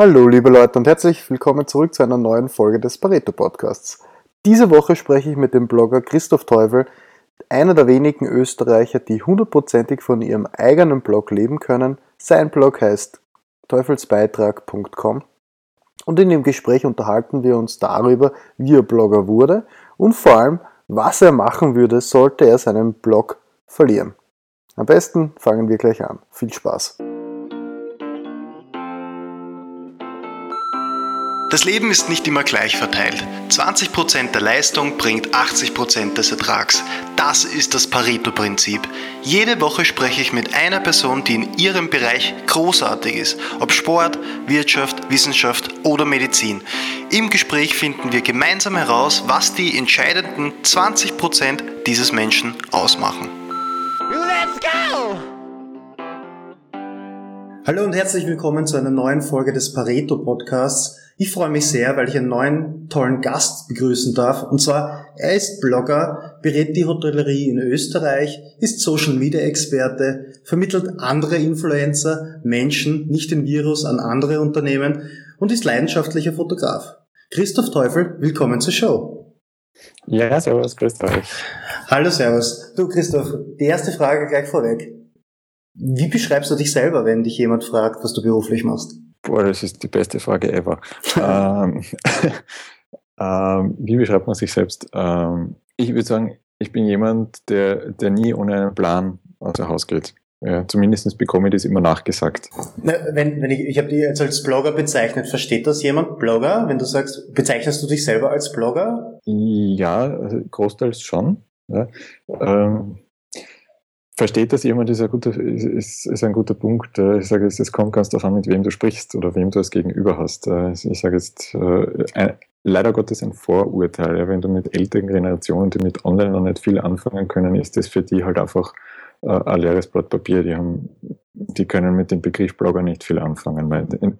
Hallo liebe Leute und herzlich willkommen zurück zu einer neuen Folge des Pareto Podcasts. Diese Woche spreche ich mit dem Blogger Christoph Teufel, einer der wenigen Österreicher, die hundertprozentig von ihrem eigenen Blog leben können. Sein Blog heißt teufelsbeitrag.com und in dem Gespräch unterhalten wir uns darüber, wie er Blogger wurde und vor allem, was er machen würde, sollte er seinen Blog verlieren. Am besten fangen wir gleich an. Viel Spaß! Das Leben ist nicht immer gleich verteilt. 20% der Leistung bringt 80% des Ertrags. Das ist das Pareto-Prinzip. Jede Woche spreche ich mit einer Person, die in ihrem Bereich großartig ist. Ob Sport, Wirtschaft, Wissenschaft oder Medizin. Im Gespräch finden wir gemeinsam heraus, was die entscheidenden 20% dieses Menschen ausmachen. Let's go! Hallo und herzlich willkommen zu einer neuen Folge des Pareto Podcasts. Ich freue mich sehr, weil ich einen neuen tollen Gast begrüßen darf. Und zwar, er ist Blogger, berät die Hotellerie in Österreich, ist Social Media Experte, vermittelt andere Influencer, Menschen, nicht den Virus, an andere Unternehmen und ist leidenschaftlicher Fotograf. Christoph Teufel, willkommen zur Show. Ja, servus, grüß euch. Hallo, servus. Du, Christoph, die erste Frage gleich vorweg. Wie beschreibst du dich selber, wenn dich jemand fragt, was du beruflich machst? Boah, das ist die beste Frage ever. ähm, ähm, wie beschreibt man sich selbst? Ähm, ich würde sagen, ich bin jemand, der, der nie ohne einen Plan außer Haus geht. Ja, zumindest bekomme ich das immer nachgesagt. Na, wenn, wenn ich ich habe dich jetzt als Blogger bezeichnet, versteht das jemand? Blogger? Wenn du sagst, bezeichnest du dich selber als Blogger? Ja, also großteils schon. Ja. Ähm, versteht das jemand, ist ein guter, ist, ist ein guter Punkt. Äh, ich sage jetzt, es kommt ganz darauf an, mit wem du sprichst oder wem du als Gegenüber hast. Äh, ich sage jetzt, äh, leider Gottes ein Vorurteil. Wenn du mit älteren Generationen, die mit Online noch nicht viel anfangen können, ist das für die halt einfach ein leeres Blatt Papier. Die, haben, die können mit dem Begriff Blogger nicht viel anfangen,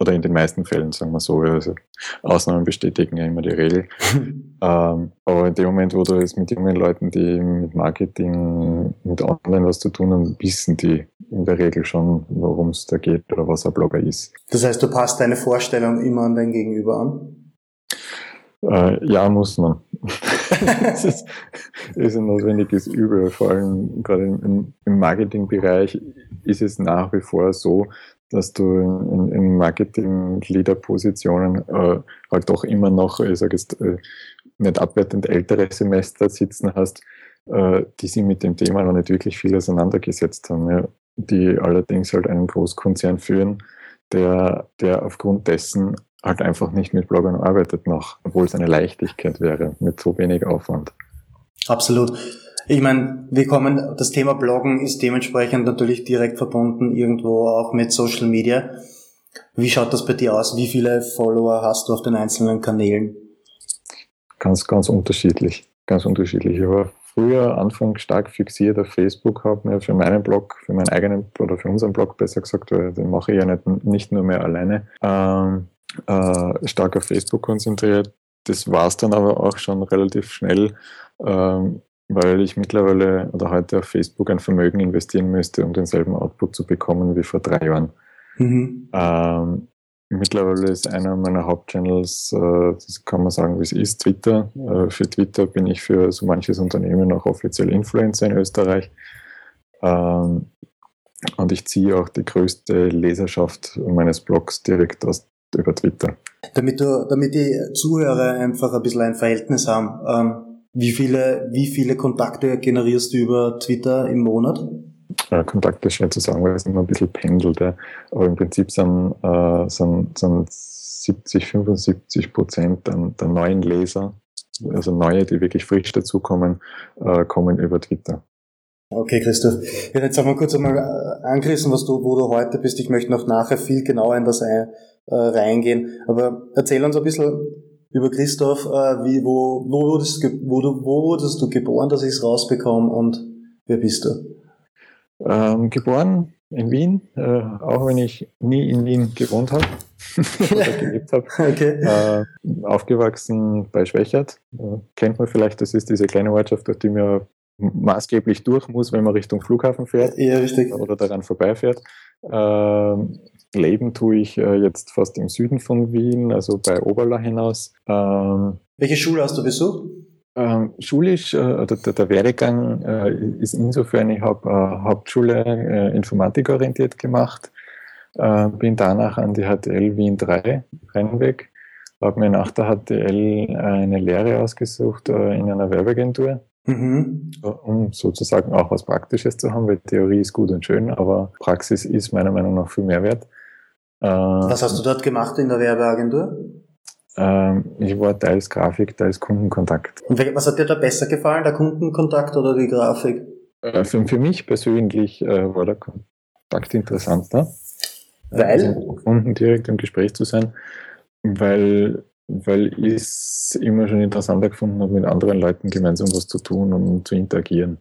oder in den meisten Fällen, sagen wir so. Also Ausnahmen bestätigen ja immer die Regel. ähm, aber in dem Moment, wo du es mit jungen Leuten, die mit Marketing, mit Online was zu tun haben, wissen die in der Regel schon, worum es da geht oder was ein Blogger ist. Das heißt, du passt deine Vorstellung immer an dein Gegenüber an? Äh, ja, muss man. Das ist, ist ein notwendiges Übel. Vor allem gerade im, im Marketingbereich ist es nach wie vor so, dass du in, in Marketing-Leader-Positionen äh, halt doch immer noch, ich sage jetzt, äh, nicht abwertend ältere Semester sitzen hast, äh, die sich mit dem Thema noch nicht wirklich viel auseinandergesetzt haben, ja, die allerdings halt einen Großkonzern führen, der, der aufgrund dessen halt einfach nicht mit Bloggern arbeitet noch, obwohl es eine Leichtigkeit wäre, mit so wenig Aufwand. Absolut. Ich meine, wir kommen, das Thema Bloggen ist dementsprechend natürlich direkt verbunden irgendwo auch mit Social Media. Wie schaut das bei dir aus? Wie viele Follower hast du auf den einzelnen Kanälen? Ganz, ganz unterschiedlich. Ganz unterschiedlich. Ich war früher Anfang stark fixiert auf Facebook, habe mir für meinen Blog, für meinen eigenen oder für unseren Blog besser gesagt, weil den mache ich ja nicht, nicht nur mehr alleine, ähm, äh, stark auf Facebook konzentriert. Das war es dann aber auch schon relativ schnell, ähm, weil ich mittlerweile oder heute auf Facebook ein Vermögen investieren müsste, um denselben Output zu bekommen wie vor drei Jahren. Mhm. Ähm, mittlerweile ist einer meiner Hauptchannels, äh, das kann man sagen, wie es ist, Twitter. Äh, für Twitter bin ich für so manches Unternehmen auch offiziell Influencer in Österreich. Ähm, und ich ziehe auch die größte Leserschaft meines Blogs direkt aus über Twitter. Damit, du, damit die Zuhörer einfach ein bisschen ein Verhältnis haben, ähm, wie, viele, wie viele Kontakte generierst du über Twitter im Monat? Äh, Kontakte ist schwer zu sagen, weil es immer ein bisschen pendelt. Ja. Aber im Prinzip sind, äh, sind, sind 70, 75 Prozent der, der neuen Leser, also neue, die wirklich frisch dazukommen, äh, kommen über Twitter. Okay, Christoph. Ja, jetzt haben wir kurz einmal äh, angerissen, was du, wo du heute bist. Ich möchte noch nachher viel genauer in das ein, äh, reingehen. Aber erzähl uns ein bisschen über Christoph, äh, wie, wo, wo, wurdest, wo, du, wo wurdest du geboren, dass ich es rausbekomme und wer bist du? Ähm, geboren in Wien, äh, auch wenn ich nie in Wien gewohnt habe oder gelebt habe. Okay. Äh, aufgewachsen bei Schwächert. Äh, kennt man vielleicht, das ist diese kleine Ortschaft, durch die man maßgeblich durch muss, wenn man Richtung Flughafen fährt. Ja, richtig. Oder daran vorbeifährt. Ähm, leben tue ich äh, jetzt fast im Süden von Wien, also bei Oberla hinaus. Ähm, Welche Schule hast du besucht? Ähm, schulisch, äh, der, der Werdegang äh, ist insofern, ich habe äh, Hauptschule äh, informatikorientiert gemacht, bin danach an die HTL Wien 3 Rennweg, habe mir nach der HTL eine Lehre ausgesucht in einer Werbeagentur Mhm. Um sozusagen auch was Praktisches zu haben, weil Theorie ist gut und schön, aber Praxis ist meiner Meinung nach viel mehr wert. Was hast du dort gemacht in der Werbeagentur? Ähm, ich war teils Grafik, teils Kundenkontakt. Und was hat dir da besser gefallen, der Kundenkontakt oder die Grafik? Für, für, mich persönlich äh, war der Kontakt interessanter. Weil? Also, Kunden direkt im Gespräch zu sein, weil weil ich es immer schon interessanter gefunden habe, mit anderen Leuten gemeinsam was zu tun und zu interagieren.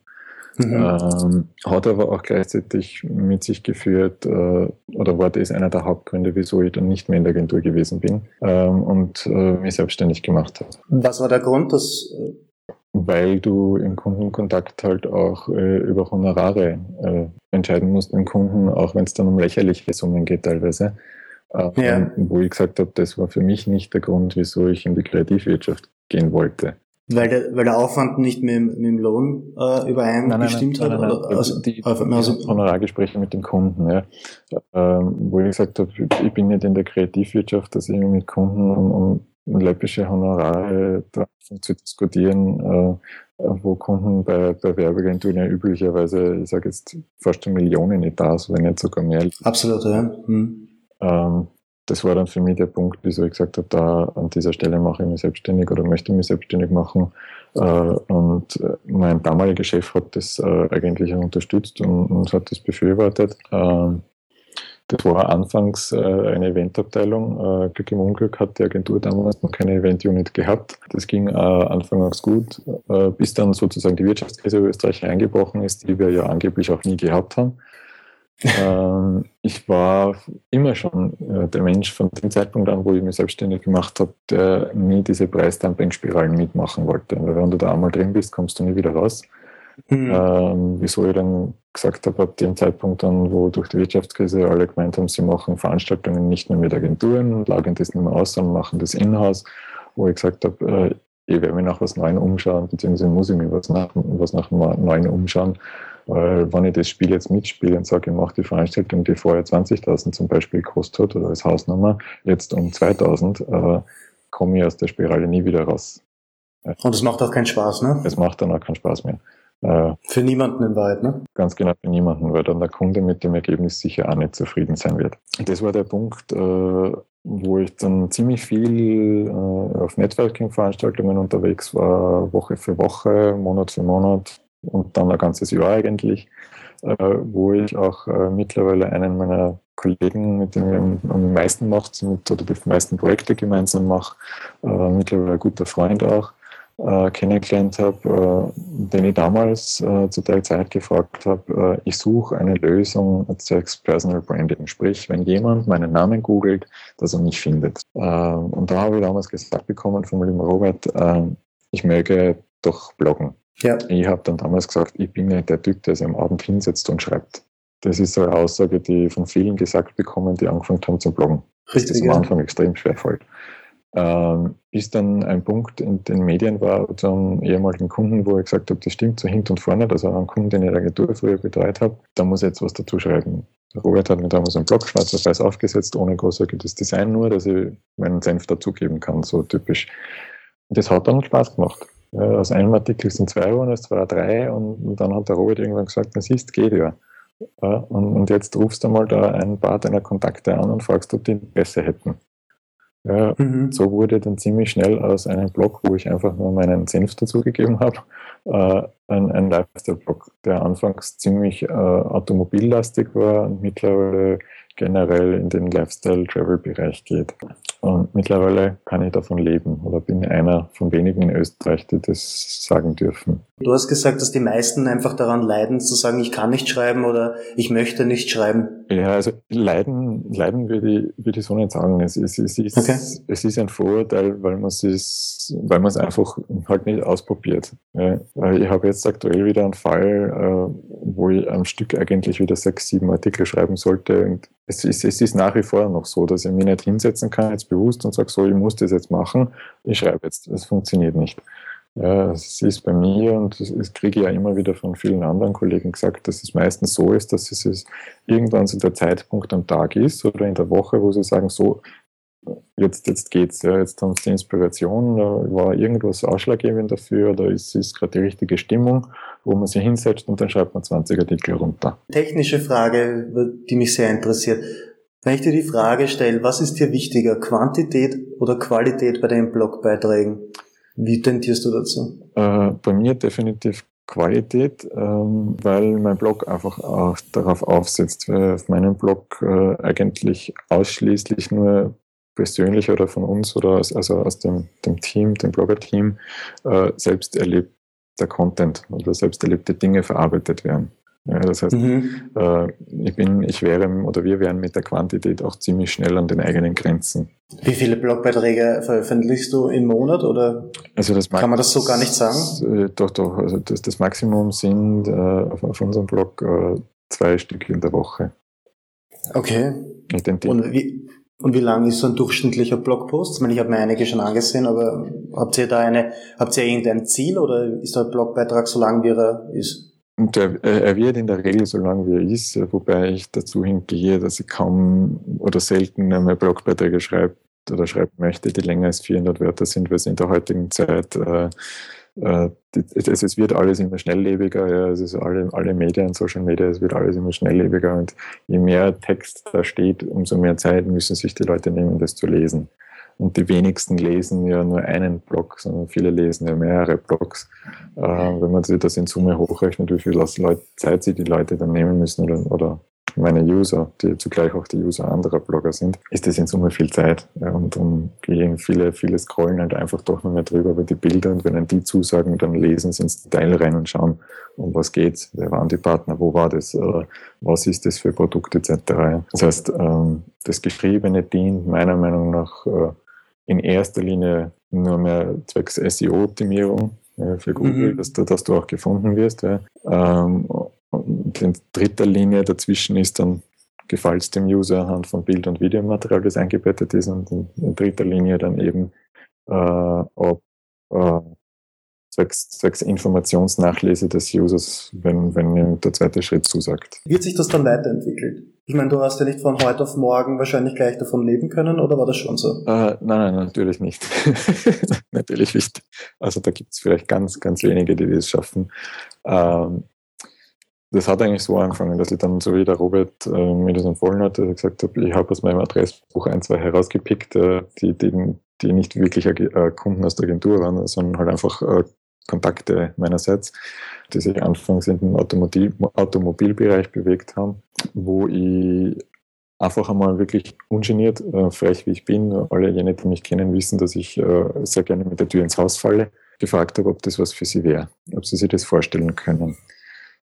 Mhm. Ähm, hat aber auch gleichzeitig mit sich geführt, äh, oder war das einer der Hauptgründe, wieso ich dann nicht mehr in der Agentur gewesen bin ähm, und äh, mich selbstständig gemacht habe. Was war der Grund, dass äh, weil du im Kundenkontakt halt auch äh, über Honorare äh, entscheiden musst mit dem Kunden, auch wenn es dann um lächerliche Summen geht teilweise. Ähm, ja. Wo ich gesagt habe, das war für mich nicht der Grund, wieso ich in die Kreativwirtschaft gehen wollte. Weil der, weil der Aufwand nicht mit, mit dem Lohn äh, übereingestimmt hat? Nein, nein, nein, also, die, also, die Honorargespräche mit dem Kunden, ja. Ähm, wo ich gesagt habe, ich bin nicht in der Kreativwirtschaft, dass ich mit Kunden um, um läppische Honorare zu diskutieren, äh, wo Kunden bei, bei Werbeagenturen ja üblicherweise, ich sage jetzt, fast eine Million nicht da, wenn nicht sogar mehr. Absolut, ja. Hm. Ähm, das war dann für mich der Punkt, wieso ich gesagt habe, da an dieser Stelle mache ich mich selbstständig oder möchte mich selbstständig machen. Äh, und äh, mein damaliger Chef hat das äh, eigentlich auch unterstützt und, hat das befürwortet. Ähm, das war anfangs eine Eventabteilung. Glück im Unglück hat die Agentur damals noch keine Event-Unit gehabt. Das ging anfangs gut, bis dann sozusagen die Wirtschaftskrise Österreich eingebrochen ist, die wir ja angeblich auch nie gehabt haben ähm, ich war immer schon äh, der Mensch von dem Zeitpunkt an, wo ich mich selbstständig gemacht habe, der nie diese Preisdumping-Spiralen mitmachen wollte. Weil wenn du da einmal drin bist, kommst du nie wieder raus. Mhm. Ähm, wieso ich dann gesagt habe, ab dem Zeitpunkt dann, wo durch die Wirtschaftskrise alle gemeint haben, sie machen Veranstaltungen nicht mehr mit Agenturen und lagern das nicht mehr aus, sondern machen das in-house, wo ich gesagt habe, äh, ich werde mich nach was Neuem umschauen, beziehungsweise muss ich mir was nach, was nach Neuem umschauen weil wenn ich das Spiel jetzt mitspiele und sage, ich mache die Veranstaltung, die vorher 20.000 zum Beispiel gekostet hat oder als Hausnummer, jetzt um 2.000, äh, komme ich aus der Spirale nie wieder raus. Und es macht auch keinen Spaß, ne? Es macht dann auch keinen Spaß mehr. Äh, für niemanden in Wahrheit, ne? Ganz genau, für niemanden, weil dann der Kunde mit dem Ergebnis sicher auch nicht zufrieden sein wird. Das war der Punkt, äh, wo ich dann ziemlich viel äh, auf Networking-Veranstaltungen unterwegs war, Woche für Woche, Monat für Monat, und dann ein ganzes Jahr eigentlich, äh, wo ich auch äh, mittlerweile einen meiner Kollegen, mit dem ich am meisten macht, oder die meisten Projekte gemeinsam mache, äh, mittlerweile ein guter Freund auch, kennengelernt habe, den ich damals zu der Zeit gefragt habe, ich suche eine Lösung zwecks Personal Branding. Sprich, wenn jemand meinen Namen googelt, dass er mich findet. und da habe ich damals gesagt bekommen von dem Robert, ich möge doch bloggen. Ja. Ich habe dann damals gesagt, ich bin nicht der Typ, der sich am Abend hinsetzt und schreibt. Das ist so eine Aussage, die von vielen gesagt bekommen, die angefangen haben zu bloggen. Richtig, das ist am Anfang extrem schwer fällt. Ähm, bis dann ein Punkt in den Medien war zum ehemaligen Kunden, wo ich gesagt habe, das stimmt so hinten und vorne, also ein Kunden, den ich in der Agentur früher betreut habe, da muss ich jetzt was dazu schreiben. Robert hat mir damals einen Blog schwarz auf weiß aufgesetzt, ohne großartiges Design, nur, dass ich meinen Senf dazugeben kann, so typisch. Und das hat dann Spaß gemacht. Ja, aus einem Artikel sind zwei geworden, aus zwei drei und, dann hat der Robert irgendwann gesagt, das ist, geht ja. ja und, und, jetzt rufst du mal da ein paar deiner Kontakte an und fragst, ob die Interesse hätten. Ja, mhm. So wurde dann ziemlich schnell aus einem Blog, wo ich einfach nur meinen Senf dazugegeben habe, äh, ein, ein Lifestyle-Blog, der anfangs ziemlich äh, automobillastig war und mittlerweile generell in den Lifestyle-Travel-Bereich geht. Und mittlerweile kann ich davon leben oder bin einer von wenigen in Österreich, die das sagen dürfen. Du hast gesagt, dass die meisten einfach daran leiden, zu sagen, ich kann nicht schreiben oder ich möchte nicht schreiben. Ja, also leiden, leiden würde ich, würde ich so nicht sagen. Es, es, es, ist, okay. es ist ein Vorurteil, weil man es, weil man es einfach halt nicht ausprobiert. Ich habe jetzt aktuell wieder einen Fall, äh, wo ich am Stück eigentlich wieder sechs, sieben Artikel schreiben sollte. Und es ist, es ist nach wie vor noch so, dass ich mich nicht hinsetzen kann, jetzt bewusst und sage, so, ich muss das jetzt machen, ich schreibe jetzt. Das funktioniert nicht. Ja, es ist bei mir und das kriege ich ja immer wieder von vielen anderen Kollegen gesagt, dass es meistens so ist, dass es irgendwann so der Zeitpunkt am Tag ist oder in der Woche, wo sie sagen, so, jetzt, jetzt geht's, ja, jetzt haben sie die Inspiration, da war irgendwas ausschlaggebend dafür, da ist, ist gerade die richtige Stimmung, wo man sich hinsetzt und dann schreibt man 20 Artikel runter. Technische Frage, die mich sehr interessiert. Wenn ich dir die Frage stelle, was ist dir wichtiger, Quantität oder Qualität bei deinen Blogbeiträgen? Wie tendierst du dazu? Äh, bei mir definitiv Qualität, ähm, weil mein Blog einfach auch darauf aufsetzt. Weil auf meinem Blog äh, eigentlich ausschließlich nur persönlich oder von uns oder aus, also aus dem, dem Team, dem Blogger-Team, äh, selbst erlebter Content oder selbst erlebte Dinge verarbeitet werden. Ja, das heißt, mhm. äh, ich bin, ich wäre oder wir wären mit der Quantität auch ziemlich schnell an den eigenen Grenzen. Wie viele Blogbeiträge veröffentlichst du im Monat oder also das kann man das so gar nicht sagen? Äh, doch, doch. Also das, das Maximum sind äh, auf, auf, unserem Blog äh, zwei Stück in der Woche. Okay. Und wie, und wie lang ist so ein durchschnittlicher Blogpost? Ich meine, ich habe mir einige schon angesehen, aber habt ihr da eine, habt ihr irgendein Ziel oder ist der Blogbeitrag so lang, wie er ist? Und er, wird in der Regel so lang, wie er ist, wobei ich dazu hingehe, dass ich kaum oder selten einmal Blogbeiträge schreibe oder schreiben möchte, die länger als 400 Wörter sind, weil es in der heutigen Zeit äh, es, es, wird alles immer schnelllebiger, ja, es ist alle, alle Medien, Social Media, es wird alles immer schnelllebiger und je mehr Text da steht, umso mehr Zeit müssen sich die Leute nehmen, das zu lesen. Und die wenigsten lesen ja nur einen Blog, sondern viele lesen ja mehrere Blogs. Äh, wenn man sich das in Summe hochrechnet, wie viel Zeit sich die Leute dann nehmen müssen oder, oder meine User, die zugleich auch die User anderer Blogger sind, ist das in Summe viel Zeit. Und um viele, viele scrollen halt einfach doch noch mehr drüber über die Bilder und wenn dann die zusagen, dann lesen sie ins Detail rein und schauen, um was geht's, wer waren die Partner, wo war das, äh, was ist das für Produkt etc. Das heißt, ähm, das Geschriebene dient meiner Meinung nach äh, in erster Linie nur mehr zwecks SEO-Optimierung für Google, mhm. dass, du, dass du auch gefunden wirst. Ähm, und in dritter Linie dazwischen ist dann gefällt es dem User anhand von Bild- und Videomaterial, das eingebettet ist und in dritter Linie dann eben, äh, ob äh, zwecks, zwecks Informationsnachlese des Users, wenn, wenn ihm der zweite Schritt zusagt. Wird sich das dann weiterentwickelt? Ich meine, du hast ja nicht von heute auf morgen wahrscheinlich gleich davon leben können, oder war das schon so? Äh, nein, nein, natürlich nicht. natürlich nicht. Also da gibt es vielleicht ganz, ganz wenige, die das schaffen. Ähm, das hat eigentlich so angefangen, dass ich dann, so wie der Robert äh, mir das empfohlen hat, dass ich gesagt habe, ich habe aus meinem Adressbuch ein, zwei herausgepickt, äh, die, die, die nicht wirklich äh, Kunden aus der Agentur waren, sondern halt einfach äh, Kontakte meinerseits, die sich anfangs in den Automobil Automobilbereich bewegt haben, wo ich einfach einmal wirklich ungeniert, äh, frech wie ich bin, alle jene, die mich kennen, wissen, dass ich äh, sehr gerne mit der Tür ins Haus falle, gefragt habe, ob das was für sie wäre, ob sie sich das vorstellen können.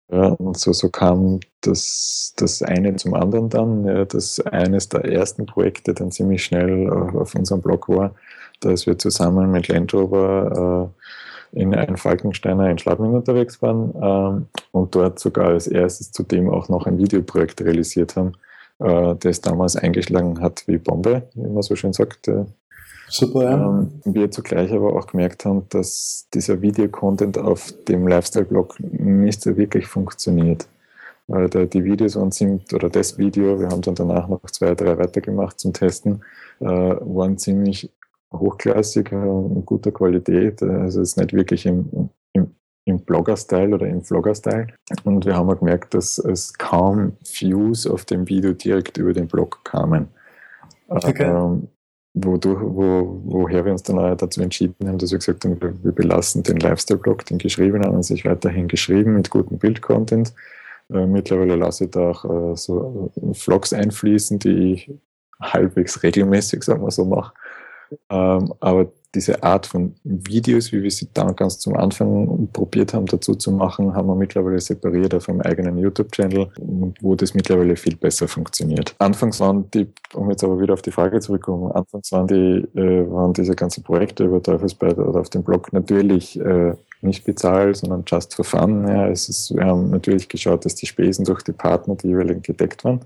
Ja, und so, so kam das, das eine zum anderen dann, ja, dass eines der ersten Projekte dann ziemlich schnell auf, auf unserem Blog war, dass wir zusammen mit Land Rover äh, in ein Falkensteiner in Schladming unterwegs waren ähm, und dort sogar als erstes zudem auch noch ein Videoprojekt realisiert haben, äh, das damals eingeschlagen hat wie Bombe, wie man so schön sagt. Äh, Super, ja. Ähm, wir zugleich aber auch gemerkt haben, dass dieser Videocontent auf dem Lifestyle-Blog nicht so wirklich funktioniert. Weil da die Videos an sind, oder das Video, wir haben dann danach noch zwei, drei weitergemacht zum Testen, äh, waren ziemlich hochklassig und guter Qualität. Also es ist nicht wirklich im, im, im Blogger-Style oder im Vlogger-Style. Und wir haben auch gemerkt, dass es kaum Views auf dem Video direkt über den Blog kamen. Okay. Ähm, wodurch, wo, woher wir uns dann auch dazu entschieden haben, dass wir gesagt haben, wir belassen den Lifestyle-Blog, den geschriebenen, an sich weiterhin geschrieben mit gutem Bild-Content. Äh, mittlerweile lasse ich da auch äh, so Vlogs einfließen, die ich halbwegs regelmäßig, sagen wir so, mache. Ähm, aber diese Art von Videos, wie wir sie dann ganz zum Anfang probiert haben, dazu zu machen, haben wir mittlerweile separiert auf einem eigenen YouTube-Channel, wo das mittlerweile viel besser funktioniert. Anfangs waren die, um jetzt aber wieder auf die Frage zurückzukommen, anfangs waren die, äh, waren diese ganzen Projekte über Teufelsbeit oder auf dem Blog natürlich äh, nicht bezahlt, sondern just for fun. Ja, es ist, wir haben natürlich geschaut, dass die Spesen durch die Partner, die jeweiligen, gedeckt waren.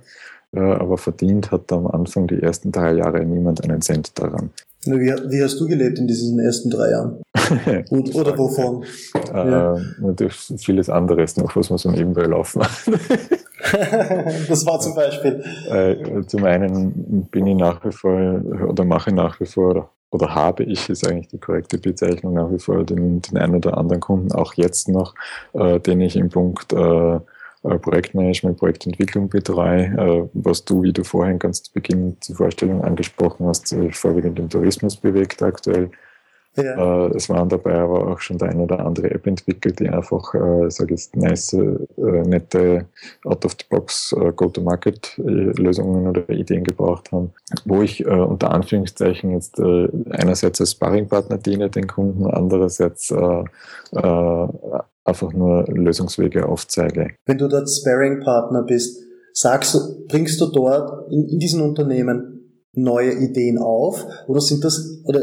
Ja, aber verdient hat am Anfang die ersten drei Jahre niemand einen Cent daran. Wie, wie hast du gelebt in diesen ersten drei Jahren? Und, oder wovon? Äh, ja. Natürlich vieles anderes noch, was man so nebenbei laufen hat. das war zum Beispiel. Äh, zum einen bin ich nach wie vor oder mache nach wie vor oder habe ich, ist eigentlich die korrekte Bezeichnung, nach wie vor den, den einen oder anderen Kunden, auch jetzt noch, äh, den ich im Punkt äh, äh Projektmanagement, Projektentwicklung betreue, äh, was du, wie du vorhin ganz zu Beginn zur Vorstellung angesprochen hast, vorwiegend im Tourismus bewegt aktuell. Ja. Äh, es waren dabei aber auch schon der eine oder andere App entwickelt, die einfach, äh, sage jetzt, nice, äh, nette Out-of-the-Box äh, Go-to-Market-Lösungen oder Ideen gebraucht haben, wo ich äh, unter Anführungszeichen jetzt äh, einerseits als Sparringpartner diene den Kunden, andererseits äh, äh, einfach nur Lösungswege aufzeige. Wenn du dort Sparringpartner bist, sagst du, bringst du dort in, in diesen Unternehmen neue Ideen auf? Oder sind das, oder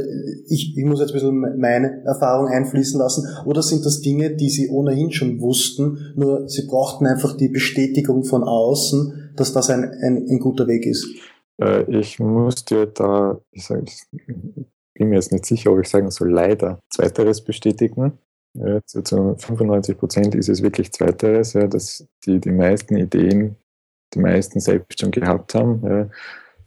ich, ich muss jetzt ein bisschen meine Erfahrung einfließen lassen, oder sind das Dinge, die Sie ohnehin schon wussten, nur Sie brauchten einfach die Bestätigung von außen, dass das ein, ein, ein guter Weg ist? Äh, ich muss dir da, ich, sag, ich bin mir jetzt nicht sicher, ob ich sagen soll, leider Zweiteres bestätigen. Ja, zu 95 Prozent ist es wirklich Zweiteres, ja, dass die, die meisten Ideen, die meisten selbst schon gehabt haben. Ja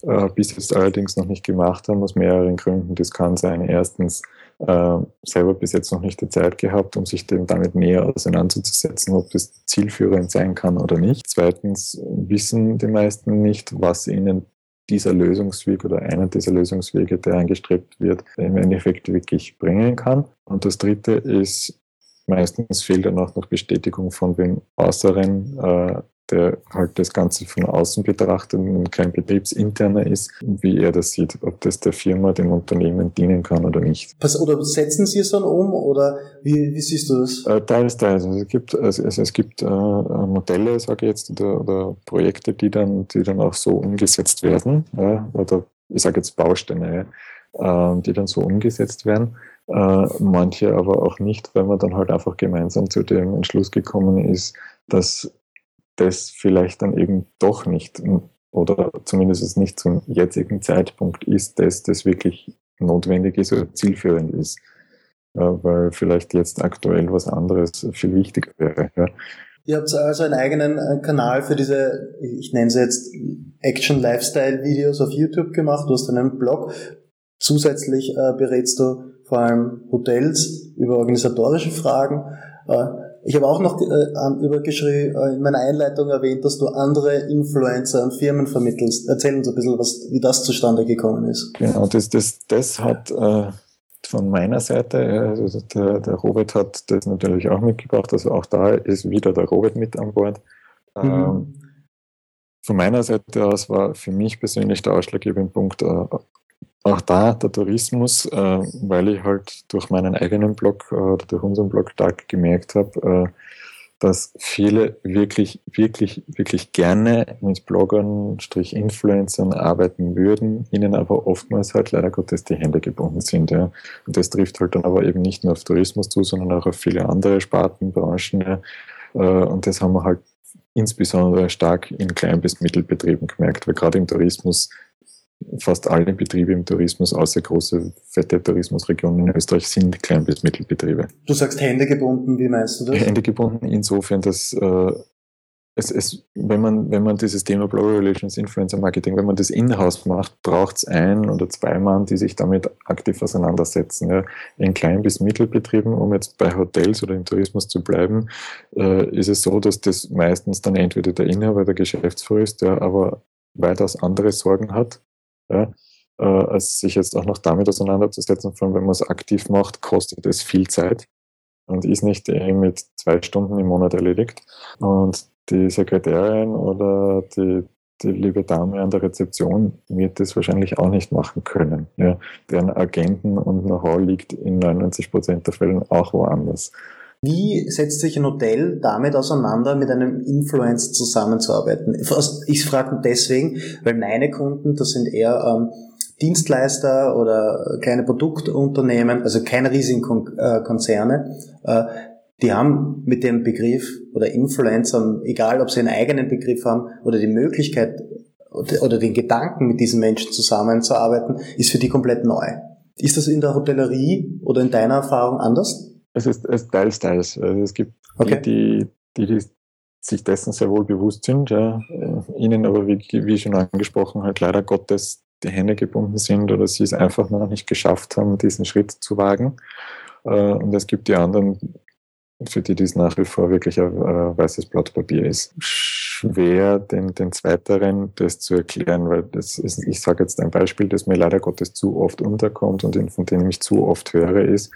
äh, bis jetzt allerdings noch nicht gemacht haben, aus mehreren Gründen. Das kann sein, erstens äh, selber bis jetzt noch nicht die Zeit gehabt, um sich dem damit näher auseinanderzusetzen, ob das zielführend sein kann oder nicht. Zweitens wissen die meisten nicht, was ihnen dieser Lösungsweg oder einer dieser Lösungswege, der angestrebt wird, im Endeffekt wirklich bringen kann. Und das dritte ist, meistens fehlt dann auch noch Bestätigung von dem Äußeren, äh, der halt das Ganze von außen betrachtet und kein betriebsinterner ist, wie er das sieht, ob das der Firma, dem Unternehmen dienen kann oder nicht. Oder setzen Sie es dann um oder wie, wie siehst du das? Äh, teils, teils. Also es gibt, also, es gibt äh, Modelle, sage ich jetzt, oder, oder, Projekte, die dann, die dann auch so umgesetzt werden, ja, oder ich sage jetzt Bausteine, ja, äh, die dann so umgesetzt werden. Äh, manche aber auch nicht, weil man dann halt einfach gemeinsam zu dem Entschluss gekommen ist, dass das vielleicht dann eben doch nicht oder zumindest nicht zum jetzigen Zeitpunkt ist, dass das wirklich notwendig ist oder zielführend ist. Ja, weil vielleicht jetzt aktuell was anderes viel wichtiger wäre. Ja. Ihr habt also einen eigenen äh, Kanal für diese, ich nenne sie jetzt Action Lifestyle Videos auf YouTube gemacht. Du hast einen Blog. Zusätzlich äh, berätst du vor allem Hotels über organisatorische Fragen. Äh, ich habe auch noch äh, über geschrieben, äh, in meiner Einleitung erwähnt, dass du andere Influencer und Firmen vermittelst. Erzähl uns ein bisschen, was, wie das zustande gekommen ist. Genau, das, das, das hat äh, von meiner Seite, also der, der Robert hat das natürlich auch mitgebracht, also auch da ist wieder der Robert mit an Bord. Mhm. Ähm, von meiner Seite aus war für mich persönlich der ausschlaggebende Punkt, äh, auch da der Tourismus, äh, weil ich halt durch meinen eigenen Blog äh, oder durch unseren Blog stark gemerkt habe, äh, dass viele wirklich, wirklich, wirklich gerne mit Bloggern, Strich Influencern arbeiten würden, ihnen aber oftmals halt leider Gottes die Hände gebunden sind. Ja. Und das trifft halt dann aber eben nicht nur auf Tourismus zu, sondern auch auf viele andere Sparten, Branchen. Ja. Äh, und das haben wir halt insbesondere stark in Klein- bis Mittelbetrieben gemerkt, weil gerade im Tourismus fast alle Betriebe im Tourismus, außer große, fette Tourismusregionen in Österreich, sind Klein- bis Mittelbetriebe. Du sagst Hände gebunden, wie meinst du das? Hände gebunden insofern, dass äh, es, es, wenn, man, wenn man dieses Thema Blogger Relations, Influencer Marketing, wenn man das in-house macht, braucht es ein oder zwei Mann, die sich damit aktiv auseinandersetzen. Ja. In Klein- bis Mittelbetrieben, um jetzt bei Hotels oder im Tourismus zu bleiben, äh, ist es so, dass das meistens dann entweder der Inhaber, der Geschäftsführer ist, der aber weitaus andere Sorgen hat ja, äh, als sich jetzt auch noch damit auseinanderzusetzen, vor allem wenn man es aktiv macht, kostet es viel Zeit und ist nicht eh mit zwei Stunden im Monat erledigt. Und die Sekretärin oder die, die liebe Dame an der Rezeption wird das wahrscheinlich auch nicht machen können. Ja. Deren Agenten und Know-how liegt in 99 Prozent der Fällen auch woanders. Wie setzt sich ein Hotel damit auseinander, mit einem Influencer zusammenzuarbeiten? Ich frage deswegen, weil meine Kunden, das sind eher ähm, Dienstleister oder kleine Produktunternehmen, also keine riesigen äh, Konzerne, äh, die haben mit dem Begriff oder Influencern, egal ob sie einen eigenen Begriff haben oder die Möglichkeit oder den Gedanken, mit diesen Menschen zusammenzuarbeiten, ist für die komplett neu. Ist das in der Hotellerie oder in deiner Erfahrung anders? Es ist, es ist teils, teils. Also es gibt okay. die, die, die, sich dessen sehr wohl bewusst sind, ja, ihnen aber, wie, wie schon angesprochen, halt leider Gottes die Hände gebunden sind oder sie es einfach noch nicht geschafft haben, diesen Schritt zu wagen. Äh, und es gibt die anderen, für die dies nach wie vor wirklich ein, ein weißes Blatt Papier ist. Schwer, den, den Zweiteren das zu erklären, weil das ist, ich sage jetzt ein Beispiel, das mir leider Gottes zu oft unterkommt und von dem ich zu oft höre, ist,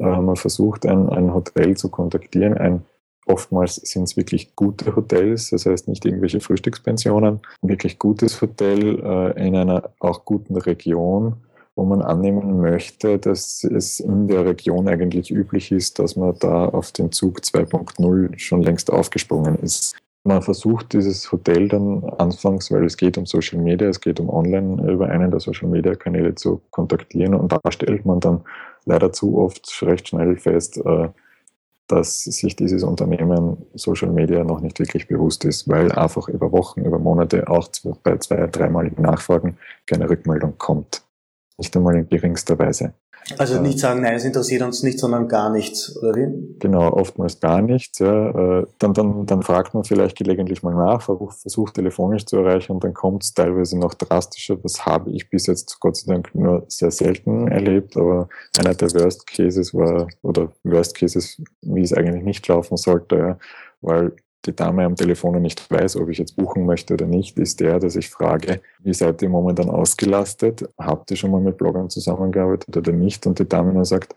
äh, man versucht ein, ein Hotel zu kontaktieren, ein Oftmals sind es wirklich gute Hotels, das heißt nicht irgendwelche Frühstückspensionen, wirklich gutes Hotel äh, in einer auch guten Region, wo man annehmen möchte, dass es in der Region eigentlich üblich ist, dass man da auf den Zug 2.0 schon längst aufgesprungen ist. Man versucht dieses Hotel dann anfangs, weil es geht um Social Media, es geht um Online über einen der Social Media Kanäle zu kontaktieren und da stellt man dann leider zu oft recht schnell fest, äh, dass sich dieses Unternehmen Social Media noch nicht wirklich bewusst ist, weil einfach über Wochen, über Monate auch bei zwei, dreimaligen Nachfragen keine Rückmeldung kommt. Nicht einmal in geringster Weise. Also nicht sagen, nein, es interessiert uns nicht, sondern gar nichts, oder wie? Genau, oftmals gar nichts. Ja. Äh, dann, dann, dann fragt man vielleicht gelegentlich mal nach, versucht telefonisch zu erreichen und dann kommt es teilweise noch drastischer. Das habe ich bis jetzt Gott sei Dank nur sehr selten erlebt, aber einer der Worst Cases war, oder Worst Cases, wie es eigentlich nicht laufen sollte, ja, weil die Dame am Telefon nicht weiß, ob ich jetzt buchen möchte oder nicht, ist der, dass ich frage, wie seid ihr momentan ausgelastet? Habt ihr schon mal mit Bloggern zusammengearbeitet oder nicht? Und die Dame dann sagt,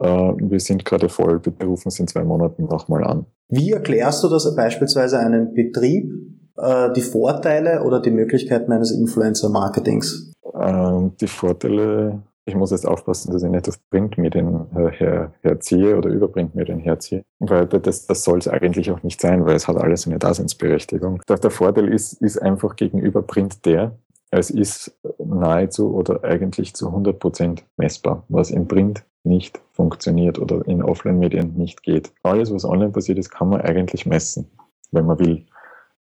äh, wir sind gerade voll, bitte rufen Sie in zwei Monaten nochmal an. Wie erklärst du das beispielsweise einem Betrieb, äh, die Vorteile oder die Möglichkeiten eines Influencer-Marketings? Äh, die Vorteile ich muss jetzt aufpassen, dass ich nicht auf Printmedien äh, her, herziehe oder über Printmedien herziehe, weil das, das soll es eigentlich auch nicht sein, weil es hat alles eine Daseinsberechtigung. Der Vorteil ist, ist einfach gegenüber Print der, es ist nahezu oder eigentlich zu 100 Prozent messbar, was im Print nicht funktioniert oder in Offline-Medien nicht geht. Alles, was online passiert ist, kann man eigentlich messen, wenn man will.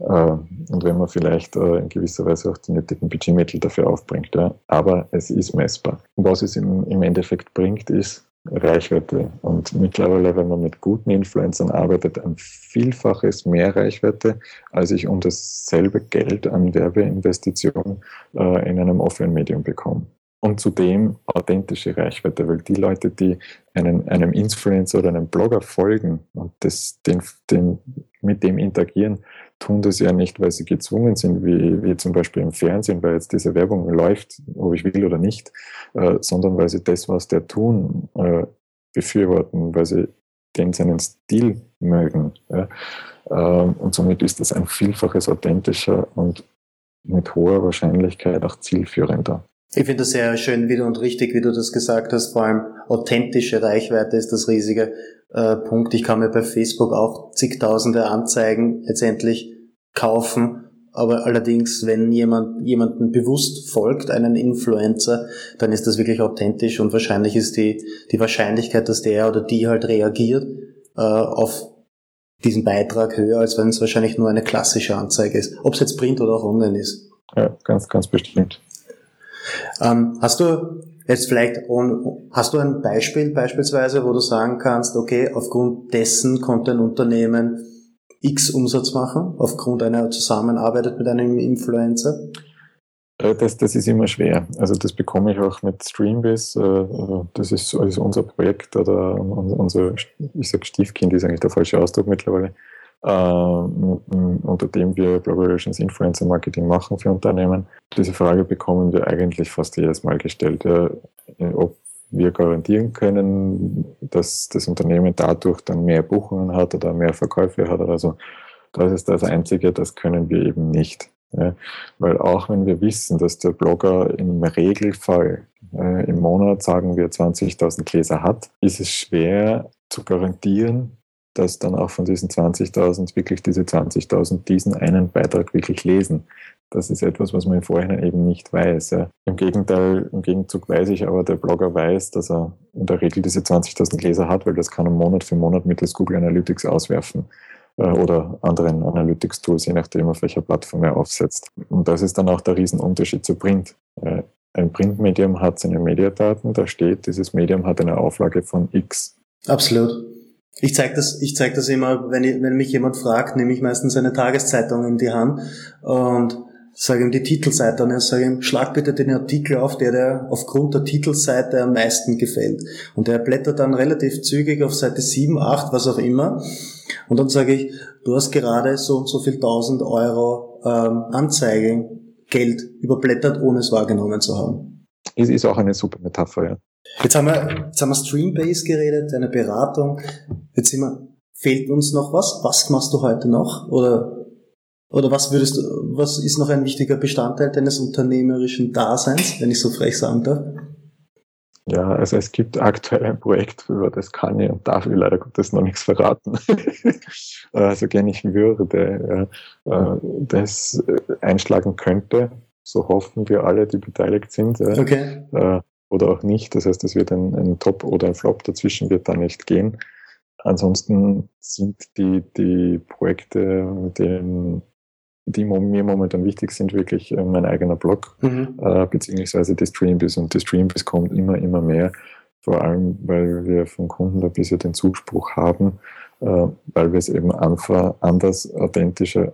Äh, und wenn man vielleicht äh, in gewisser Weise auch die nötigen Budgetmittel dafür aufbringt. Ja. Aber es ist messbar. Und was es im, Endeffekt bringt, ist Reichweite. Und mittlerweile, wenn man mit guten Influencern arbeitet, ein Vielfaches mehr Reichweite, als ich um dasselbe Geld an Werbeinvestitionen äh, in einem Offline-Medium bekomme. Und zudem authentische Reichweite, weil die Leute, die einen, einem Influencer oder einem Blogger folgen und das, den, den, mit dem interagieren, tun das ja nicht, weil sie gezwungen sind, wie, wie zum Beispiel im Fernsehen, weil jetzt diese Werbung läuft, ob ich will oder nicht, äh, sondern weil sie das, was der tun, äh, befürworten, weil sie den seinen Stil mögen. Ja. Äh, und somit ist das ein Vielfaches authentischer und mit hoher Wahrscheinlichkeit auch zielführender. Ich finde das sehr schön wie du, und richtig, wie du das gesagt hast. Vor allem authentische Reichweite ist das riesige äh, Punkt. Ich kann mir bei Facebook auch zigtausende Anzeigen letztendlich kaufen. Aber allerdings, wenn jemand jemanden bewusst folgt, einen Influencer, dann ist das wirklich authentisch und wahrscheinlich ist die, die Wahrscheinlichkeit, dass der oder die halt reagiert äh, auf diesen Beitrag höher, als wenn es wahrscheinlich nur eine klassische Anzeige ist. Ob es jetzt Print oder auch online ist. Ja, ganz, ganz bestimmt. Ähm, hast du jetzt vielleicht, hast du ein Beispiel beispielsweise, wo du sagen kannst, okay, aufgrund dessen konnte ein Unternehmen X Umsatz machen, aufgrund einer Zusammenarbeit mit einem Influencer? Äh, das, das ist immer schwer. Also das bekomme ich auch mit Streambiz. Äh, das ist also unser Projekt oder unser, ich sage Stiefkind ist eigentlich der falsche Ausdruck mittlerweile äh, unter dem wir Blog Relations Influencer Marketing machen für Unternehmen. Diese Frage bekommen wir eigentlich fast jedes Mal gestellt, äh, ob wir garantieren können, dass das Unternehmen dadurch dann mehr Buchungen hat oder mehr Verkäufe hat oder so. Das ist das Einzige, das können wir eben nicht. Ja, weil auch wenn wir wissen, dass der Blogger im Regelfall äh, im Monat, sagen wir, 20.000 Gläser hat, ist es schwer zu garantieren, dass dann auch von diesen 20.000 wirklich diese 20.000 diesen einen Beitrag wirklich lesen. Das ist etwas, was man im Vorhinein eben nicht weiß. Ja. Im Gegenteil, im Gegenzug weiß ich aber, der Blogger weiß, dass er in der Regel diese 20.000 Leser hat, weil das kann er Monat für Monat mittels Google Analytics auswerfen äh, oder anderen Analytics-Tools, je nachdem, auf welcher Plattform er aufsetzt. Und das ist dann auch der Riesenunterschied zu Print. Äh, ein Printmedium hat seine Mediadaten, da steht, dieses Medium hat eine Auflage von X. Absolut. Ich zeige das, ich zeig das immer, wenn, ich, wenn mich jemand fragt, nehme ich meistens eine Tageszeitung in die Hand und sage ihm die Titelseite und ich sage ihm, schlag bitte den Artikel auf, der dir aufgrund der Titelseite am meisten gefällt. Und er blättert dann relativ zügig auf Seite 7, 8, was auch immer. Und dann sage ich, du hast gerade so und so viel tausend Euro ähm, Anzeige, Geld überblättert, ohne es wahrgenommen zu haben. Es ist auch eine super Metapher, ja. Jetzt haben wir, jetzt haben wir Streambase geredet, eine Beratung. Jetzt sind wir, fehlt uns noch was? Was machst du heute noch? Oder oder was würdest du, was ist noch ein wichtiger Bestandteil deines unternehmerischen Daseins, wenn ich so frech sagen darf? Ja, also es gibt aktuell ein Projekt, über das kann ich und darf ich leider Gottes noch nichts verraten. also gerne ich würde, äh, das einschlagen könnte. So hoffen wir alle, die beteiligt sind. Okay. Äh, oder auch nicht. Das heißt, es wird ein, ein Top oder ein Flop dazwischen wird da nicht gehen. Ansonsten sind die, die Projekte, mit denen die mir momentan wichtig sind, wirklich äh, mein eigener Blog, mhm. äh, beziehungsweise die Streambis. Und die Streambis kommt immer, immer mehr, vor allem, weil wir von Kunden da bisher den Zuspruch haben, äh, weil wir es eben einfach anders, authentischer,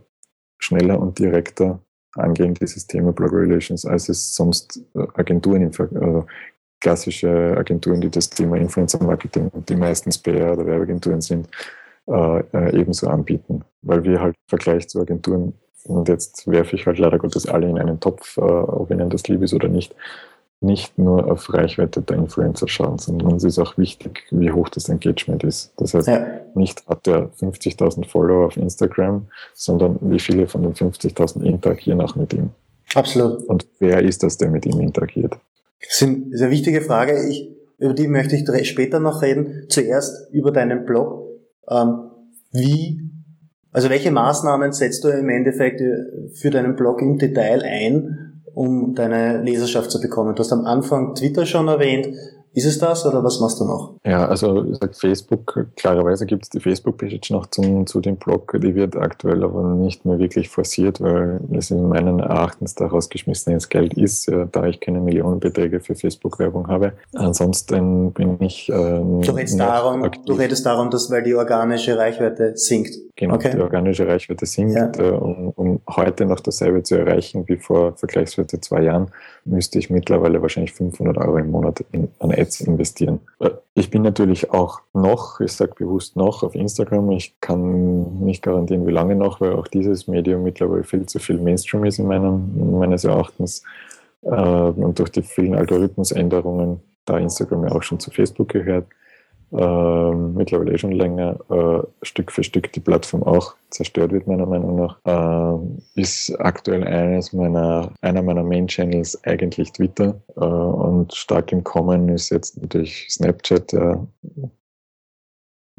schneller und direkter angehen, dieses Thema Blog Relations, als es sonst äh, Agenturen, im, äh, klassische Agenturen, die das Thema Influencer Marketing, die meistens PR oder Werbeagenturen sind, äh, äh, ebenso anbieten. Weil wir halt im Vergleich zu Agenturen und jetzt werfe ich halt leider Gottes alle in einen Topf, äh, ob ihnen das lieb ist oder nicht, nicht nur auf Reichweite der Influencer schauen, sondern uns ist auch wichtig, wie hoch das Engagement ist. Das heißt, ja. nicht hat er 50.000 Follower auf Instagram, sondern wie viele von den 50.000 interagieren auch mit ihm. Absolut. Und wer ist das, der mit ihm interagiert? Das ist eine wichtige Frage. Ich, über die möchte ich später noch reden. Zuerst über deinen Blog. Ähm, wie also welche Maßnahmen setzt du im Endeffekt äh, für deinen Blog im Detail ein, um deine Leserschaft zu bekommen? Du hast am Anfang Twitter schon erwähnt. Ist es das oder was machst du noch? Ja, also Facebook, klarerweise gibt es die Facebook-Page noch zum, zu dem Blog, die wird aktuell aber nicht mehr wirklich forciert, weil es in meinen Erachtens da rausgeschmissenes Geld ist, da ich keine Millionenbeträge für Facebook-Werbung habe. Ansonsten bin ich. Ähm, du, redest darum, du redest darum, dass weil die organische Reichweite sinkt. Genau, okay. die organische Reichweite sinkt. Ja. Äh, um, um heute noch dasselbe zu erreichen wie vor vergleichsweise zwei Jahren, müsste ich mittlerweile wahrscheinlich 500 Euro im Monat in, an Ads investieren. Äh, ich bin natürlich auch noch, ich sage bewusst noch, auf Instagram. Ich kann nicht garantieren, wie lange noch, weil auch dieses Medium mittlerweile viel zu viel Mainstream ist in meinem, meines Erachtens. Äh, und durch die vielen Algorithmusänderungen, da Instagram ja auch schon zu Facebook gehört, äh, mittlerweile eh schon länger, äh, Stück für Stück die Plattform auch zerstört wird, meiner Meinung nach, äh, ist aktuell eines meiner, einer meiner Main-Channels eigentlich Twitter äh, und stark im Kommen ist jetzt natürlich Snapchat,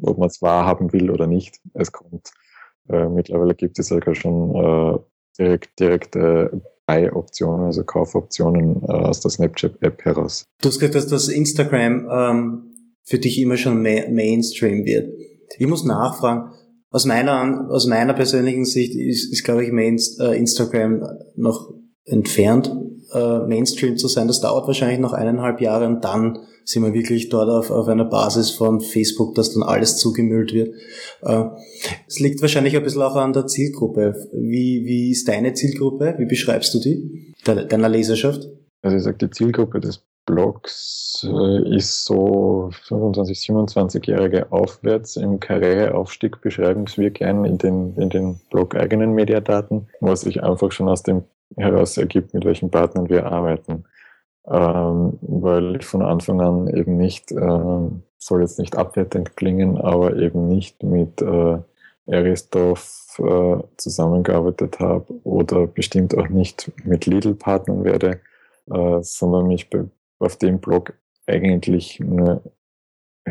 ob man es wahrhaben will oder nicht. Es kommt. Äh, mittlerweile gibt es sogar schon äh, direkt, direkte Buy-Optionen, also Kaufoptionen aus der Snapchat-App heraus. Du hast gesagt, dass das Instagram ähm, für dich immer schon Mainstream wird. Ich muss nachfragen, aus meiner, aus meiner persönlichen Sicht ist, ist glaube ich, Mainst, äh, Instagram noch entfernt, äh, Mainstream zu sein. Das dauert wahrscheinlich noch eineinhalb Jahre und dann sind wir wirklich dort auf, auf einer Basis von Facebook, dass dann alles zugemüllt wird. Äh, es liegt wahrscheinlich ein bisschen auch an der Zielgruppe. Wie, wie ist deine Zielgruppe? Wie beschreibst du die? Deiner Leserschaft? Also ich sage, die Zielgruppe des Blogs äh, ist so 25, 27-Jährige aufwärts. Im Karriereaufstieg beschreiben wir gern in den, in den Blog-eigenen Mediadaten, was sich einfach schon aus dem heraus ergibt, mit welchen Partnern wir arbeiten. Ähm, weil ich von Anfang an eben nicht, äh, soll jetzt nicht abwertend klingen, aber eben nicht mit äh, Aristoff äh, zusammengearbeitet habe oder bestimmt auch nicht mit Lidl-Partnern werde, äh, sondern mich auf dem Blog eigentlich nur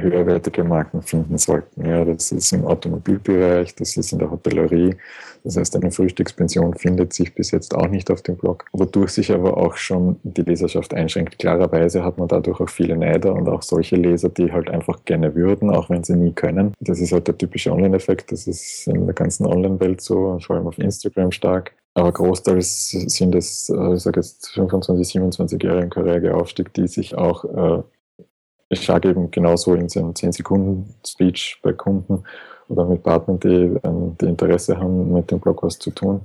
höherwertige Marken finden sollten. Ja, das ist im Automobilbereich, das ist in der Hotellerie. Das heißt, eine Frühstückspension findet sich bis jetzt auch nicht auf dem Blog, wodurch sich aber auch schon die Leserschaft einschränkt. Klarerweise hat man dadurch auch viele Neider und auch solche Leser, die halt einfach gerne würden, auch wenn sie nie können. Das ist halt der typische Online-Effekt. Das ist in der ganzen Online-Welt so, vor allem auf Instagram stark. Aber großteils sind es, äh, ich sage jetzt 25, 27 Jahre im Karriereaufstieg, die sich auch äh, ich sage eben genauso in seinem 10-Sekunden-Speech bei Kunden oder mit Partnern, die, ähm, die Interesse haben, mit dem Blog was zu tun,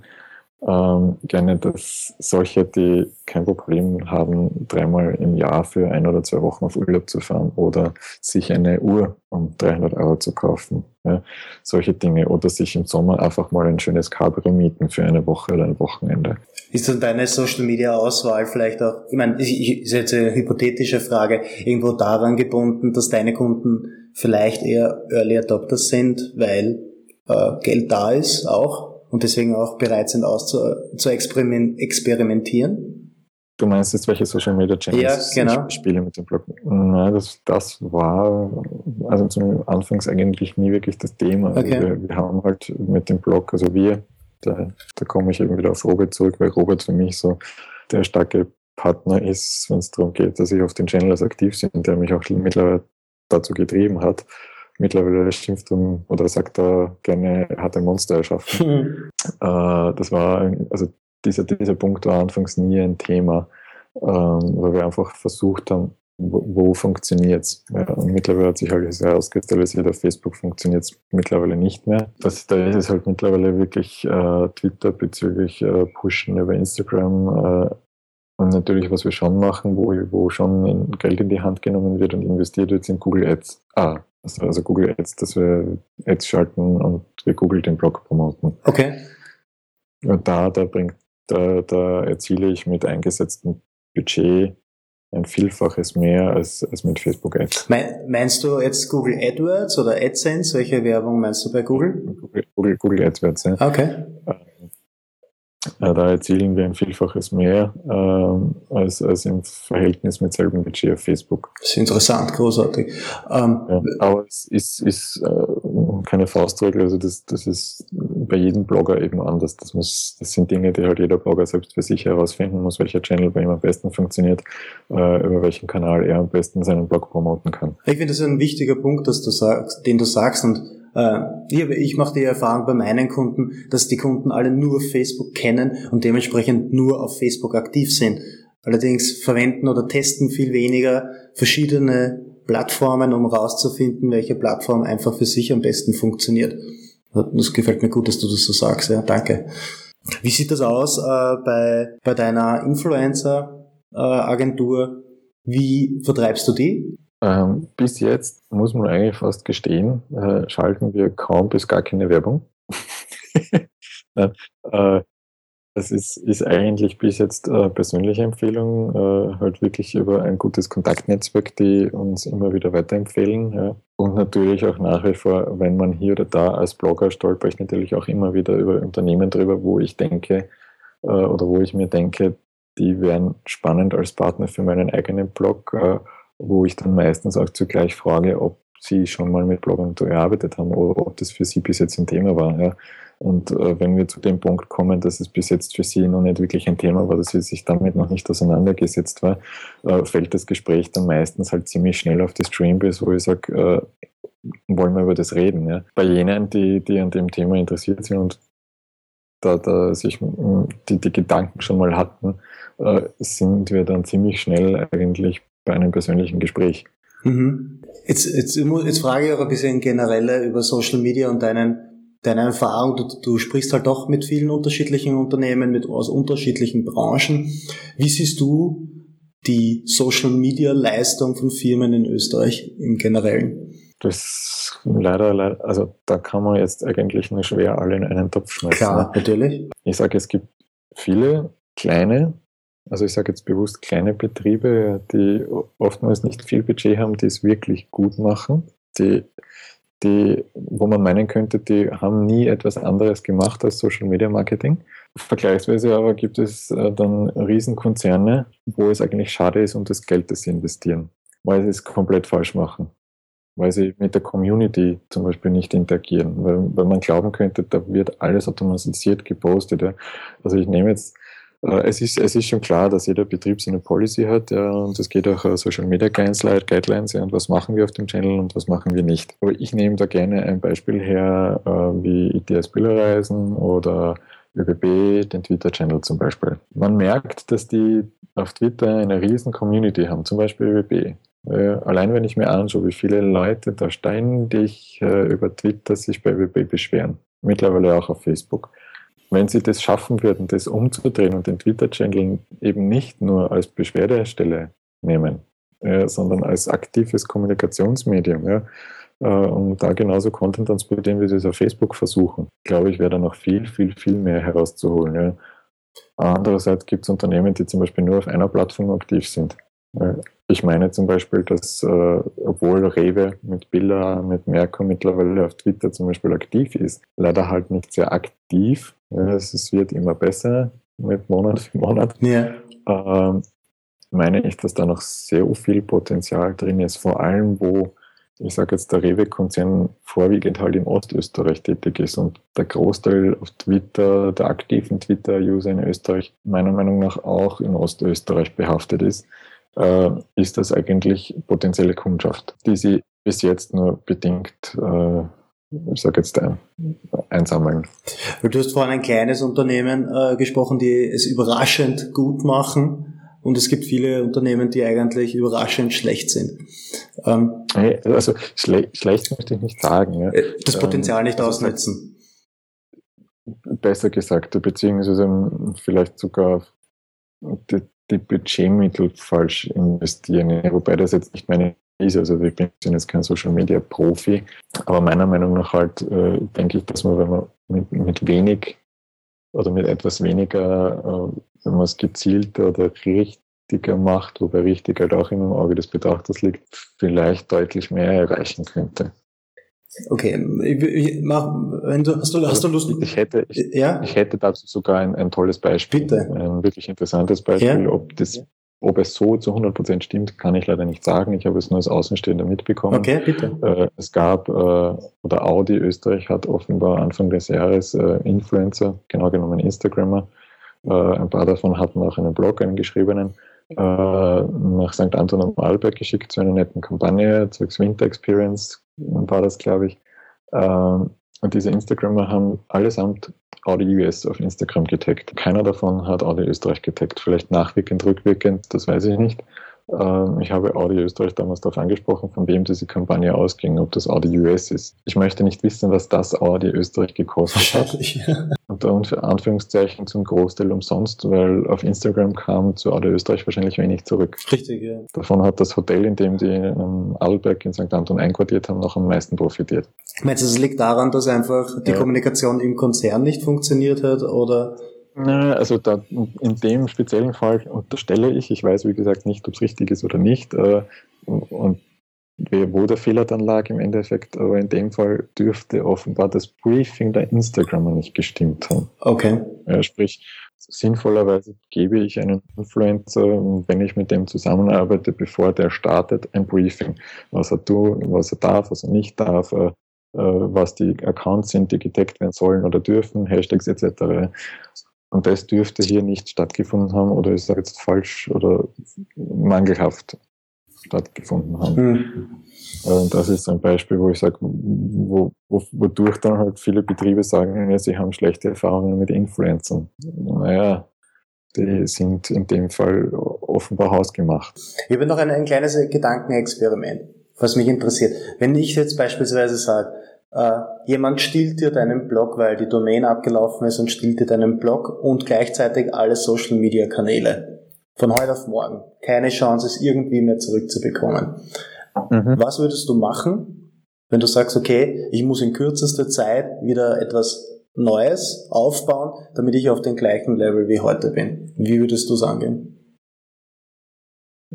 ähm, gerne, dass solche, die kein Problem haben, dreimal im Jahr für ein oder zwei Wochen auf Urlaub zu fahren oder sich eine Uhr um 300 Euro zu kaufen, ja, solche Dinge. Oder sich im Sommer einfach mal ein schönes Cabrio mieten für eine Woche oder ein Wochenende. Ist dann deine Social Media Auswahl vielleicht auch, ich meine, ist jetzt eine hypothetische Frage, irgendwo daran gebunden, dass deine Kunden vielleicht eher Early Adopters sind, weil äh, Geld da ist auch und deswegen auch bereit sind, auszu zu experimentieren? Du meinst jetzt, welche Social Media Channels ja, genau. ich spiele mit dem Blog? Nein, das, das war also zum Anfangs eigentlich nie wirklich das Thema. Also okay. wir, wir, haben halt mit dem Blog, also wir, da, da komme ich eben wieder auf Robert zurück, weil Robert für mich so der starke Partner ist, wenn es darum geht, dass ich auf den Channels aktiv bin, der mich auch mittlerweile dazu getrieben hat, mittlerweile schimpft und, oder sagt er gerne, er hat ein Monster erschaffen. Äh, das war, also dieser, dieser Punkt war anfangs nie ein Thema, ähm, weil wir einfach versucht haben, wo, wo funktioniert es? Ja, und mittlerweile hat sich halt herauskristallisiert, auf Facebook funktioniert es mittlerweile nicht mehr. Das, da ist es halt mittlerweile wirklich äh, Twitter bezüglich äh, Pushen über Instagram äh, und natürlich, was wir schon machen, wo, wo schon Geld in die Hand genommen wird und investiert wird, sind Google Ads. Ah, also, also Google Ads, dass wir Ads schalten und wir Google den Blog promoten. Okay. Und da, da bringt, da, da erziele ich mit eingesetztem Budget ein Vielfaches mehr als, als mit Facebook Ads. Meinst du jetzt Google AdWords oder AdSense? Welche Werbung meinst du bei Google? Google, Google, Google AdWords, ja. Okay. Äh, da erzielen wir ein Vielfaches mehr äh, als, als im Verhältnis mit selben Budget auf Facebook. Das ist interessant, großartig. Ähm, ja, aber es ist, ist äh, keine Faustregel, also das, das ist bei jedem Blogger eben anders. Das, muss, das sind Dinge, die halt jeder Blogger selbst für sich herausfinden muss, welcher Channel bei ihm am besten funktioniert, äh, über welchen Kanal er am besten seinen Blog promoten kann. Ich finde das ein wichtiger Punkt, dass du sagst, den du sagst und ich, ich mache die Erfahrung bei meinen Kunden, dass die Kunden alle nur Facebook kennen und dementsprechend nur auf Facebook aktiv sind. Allerdings verwenden oder testen viel weniger verschiedene Plattformen, um rauszufinden, welche Plattform einfach für sich am besten funktioniert. Das gefällt mir gut, dass du das so sagst. Ja, danke. Wie sieht das aus äh, bei, bei deiner Influencer-Agentur? Äh, Wie vertreibst du die? Ähm, bis jetzt muss man eigentlich fast gestehen, äh, schalten wir kaum bis gar keine Werbung. Nein, äh, das ist, ist eigentlich bis jetzt äh, persönliche Empfehlung, äh, halt wirklich über ein gutes Kontaktnetzwerk, die uns immer wieder weiterempfehlen. Ja. Und natürlich auch nach wie vor, wenn man hier oder da als Blogger stolper ich natürlich auch immer wieder über Unternehmen drüber, wo ich denke äh, oder wo ich mir denke, die wären spannend als Partner für meinen eigenen Blog äh, wo ich dann meistens auch zugleich frage, ob sie schon mal mit Bloggern gearbeitet haben oder ob das für sie bis jetzt ein Thema war. Ja. Und äh, wenn wir zu dem Punkt kommen, dass es bis jetzt für sie noch nicht wirklich ein Thema war, dass sie sich damit noch nicht auseinandergesetzt war, äh, fällt das Gespräch dann meistens halt ziemlich schnell auf die Streambase, wo ich sage, äh, wollen wir über das reden. Ja. Bei jenen, die, die an dem Thema interessiert sind und da, da sich die, die Gedanken schon mal hatten, äh, sind wir dann ziemlich schnell eigentlich bei einem persönlichen Gespräch. Mhm. Jetzt, jetzt, jetzt frage ich auch ein bisschen generell über Social Media und deinen, deine Erfahrung. Du, du sprichst halt doch mit vielen unterschiedlichen Unternehmen, mit aus unterschiedlichen Branchen. Wie siehst du die Social Media Leistung von Firmen in Österreich im Generellen? Das leider, leider, also da kann man jetzt eigentlich nur schwer alle in einen Topf schmeißen. Klar, ne? natürlich. Ich sage, es gibt viele kleine also ich sage jetzt bewusst kleine Betriebe, die oftmals nicht viel Budget haben, die es wirklich gut machen, die, die, wo man meinen könnte, die haben nie etwas anderes gemacht als Social Media Marketing. Vergleichsweise aber gibt es äh, dann Riesenkonzerne, wo es eigentlich schade ist um das Geld, das sie investieren, weil sie es komplett falsch machen. weil sie mit der Community zum Beispiel nicht interagieren, weil, weil man glauben könnte, da wird alles automatisiert gepostet. Ja. Also ich nehme jetzt, es, ist, es ist schon klar, dass jeder Betrieb seine Policy hat ja, und es geht auch uh, Social Media Guidelines ja, und was machen wir auf dem Channel und was machen wir nicht. Aber ich nehme da gerne ein Beispiel her, uh, wie ITS Billerreisen oder ÖBB, den Twitter-Channel zum Beispiel. Man merkt, dass die auf Twitter eine riesen Community haben, zum Beispiel ÖBB. Äh, allein wenn ich mir anschaue, wie viele Leute da ständig äh, über Twitter sich bei ÖBB beschweren, mittlerweile auch auf Facebook. Wenn sie das schaffen würden, das umzudrehen und den Twitter-Channel eben nicht nur als Beschwerdestelle nehmen, äh, sondern als aktives Kommunikationsmedium, ja, äh, um da genauso Content transportieren, wie sie es auf Facebook versuchen, glaube ich, wäre da noch viel, viel, viel mehr herauszuholen. Ja. Andererseits gibt es Unternehmen, die zum Beispiel nur auf einer Plattform aktiv sind. Ich meine zum Beispiel, dass äh, obwohl Rewe mit Billa, mit Merkur mittlerweile auf Twitter zum Beispiel aktiv ist, leider halt nicht sehr aktiv. Ja, es wird immer besser mit Monat für Monat. Ja. Ähm, meine ich, dass da noch sehr viel Potenzial drin ist, vor allem wo ich sage jetzt, der Rewe-Konzern vorwiegend halt in Ostösterreich tätig ist und der Großteil auf Twitter, der aktiven Twitter-User in Österreich, meiner Meinung nach auch in Ostösterreich behaftet ist, äh, ist das eigentlich potenzielle Kundschaft, die sie bis jetzt nur bedingt, äh, ich sage jetzt, ein, einsammeln. Du hast vorhin ein kleines Unternehmen äh, gesprochen, die es überraschend gut machen. Und es gibt viele Unternehmen, die eigentlich überraschend schlecht sind. Ähm, also schle schlecht möchte ich nicht sagen. Ja. Äh, das Potenzial ähm, nicht also ausnutzen. Besser gesagt, beziehungsweise vielleicht sogar die, die Budgetmittel falsch investieren. Wobei das jetzt nicht meine ist. Also ich bin jetzt kein Social Media Profi, aber meiner Meinung nach halt äh, denke ich, dass man, wenn man mit, mit wenig oder mit etwas weniger, äh, wenn man es gezielter oder richtiger macht, wobei richtig halt auch immer im Auge des Betrachters liegt, vielleicht deutlich mehr erreichen könnte. Okay, ich, ich mach, wenn du, hast, du, hast du Lust? Ich hätte, ich, ja? ich hätte dazu sogar ein, ein tolles Beispiel. Bitte. Ein wirklich interessantes Beispiel. Ja? Ob, das, ob es so zu 100% stimmt, kann ich leider nicht sagen. Ich habe es nur als Außenstehender mitbekommen. Okay, bitte. Äh, es gab, äh, oder Audi Österreich hat offenbar Anfang des Jahres äh, Influencer, genau genommen Instagrammer, ein paar davon hatten auch einen Blog, einen geschriebenen, nach St. Anton am Arlberg geschickt zu einer netten Kampagne, zwecks Winter Experience war das, glaube ich. Ähm, und diese Instagrammer haben allesamt Audi US auf Instagram getaggt. Keiner davon hat Audi Österreich getaggt. Vielleicht nachwirkend, rückwirkend, das weiß ich nicht. Ähm, ich habe Audi Österreich damals darauf angesprochen, von wem diese Kampagne ausging, ob das Audi US ist. Ich möchte nicht wissen, was das Audi Österreich gekostet hat. Und unter Anführungszeichen zum Großteil umsonst, weil auf Instagram kam zu Audi Österreich wahrscheinlich wenig zurück. Richtig, ja. Davon hat das Hotel, in dem die in Adelberg in St. Anton einquartiert haben, noch am meisten profitiert. Meinst du, es liegt daran, dass einfach die ja. Kommunikation im Konzern nicht funktioniert hat oder na, also da, in dem speziellen Fall unterstelle ich, ich weiß wie gesagt nicht, ob es richtig ist oder nicht, äh, und wo der Fehler dann lag im Endeffekt, aber in dem Fall dürfte offenbar das Briefing der Instagrammer nicht gestimmt haben. Okay. Ja, sprich, sinnvollerweise gebe ich einen Influencer, wenn ich mit dem zusammenarbeite, bevor der startet, ein Briefing. Was er tut, was er darf, was er nicht darf, äh, äh was die Accounts sind, die gedeckt werden sollen oder dürfen, Hashtags etc. Und das dürfte hier nicht stattgefunden haben oder ist jetzt falsch oder mangelhaft stattgefunden haben. Mhm. Das ist ein Beispiel, wo ich sage, wo, wo, wodurch dann halt viele Betriebe sagen, ja, sie haben schlechte Erfahrungen mit Influencern. Naja, die sind in dem Fall offenbar hausgemacht. Ich habe noch ein, ein kleines Gedankenexperiment, was mich interessiert. Wenn ich jetzt beispielsweise sage, äh, jemand stiehlt dir deinen Blog, weil die Domain abgelaufen ist und stiehlt dir deinen Blog und gleichzeitig alle Social Media Kanäle. Von heute auf morgen. Keine Chance, es irgendwie mehr zurückzubekommen. Mhm. Was würdest du machen, wenn du sagst, okay, ich muss in kürzester Zeit wieder etwas Neues aufbauen, damit ich auf dem gleichen Level wie heute bin? Wie würdest du es angehen?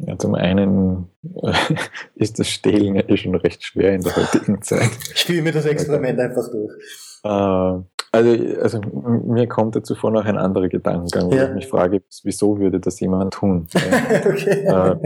Ja, zum einen äh, ist das Stehlen ja eh schon recht schwer in der heutigen Zeit. Spiel mir das Experiment einfach durch. Äh, also, also mir kommt dazu vor noch ein anderer Gedankengang, wo ja. ich mich frage, wieso würde das jemand tun? okay. äh,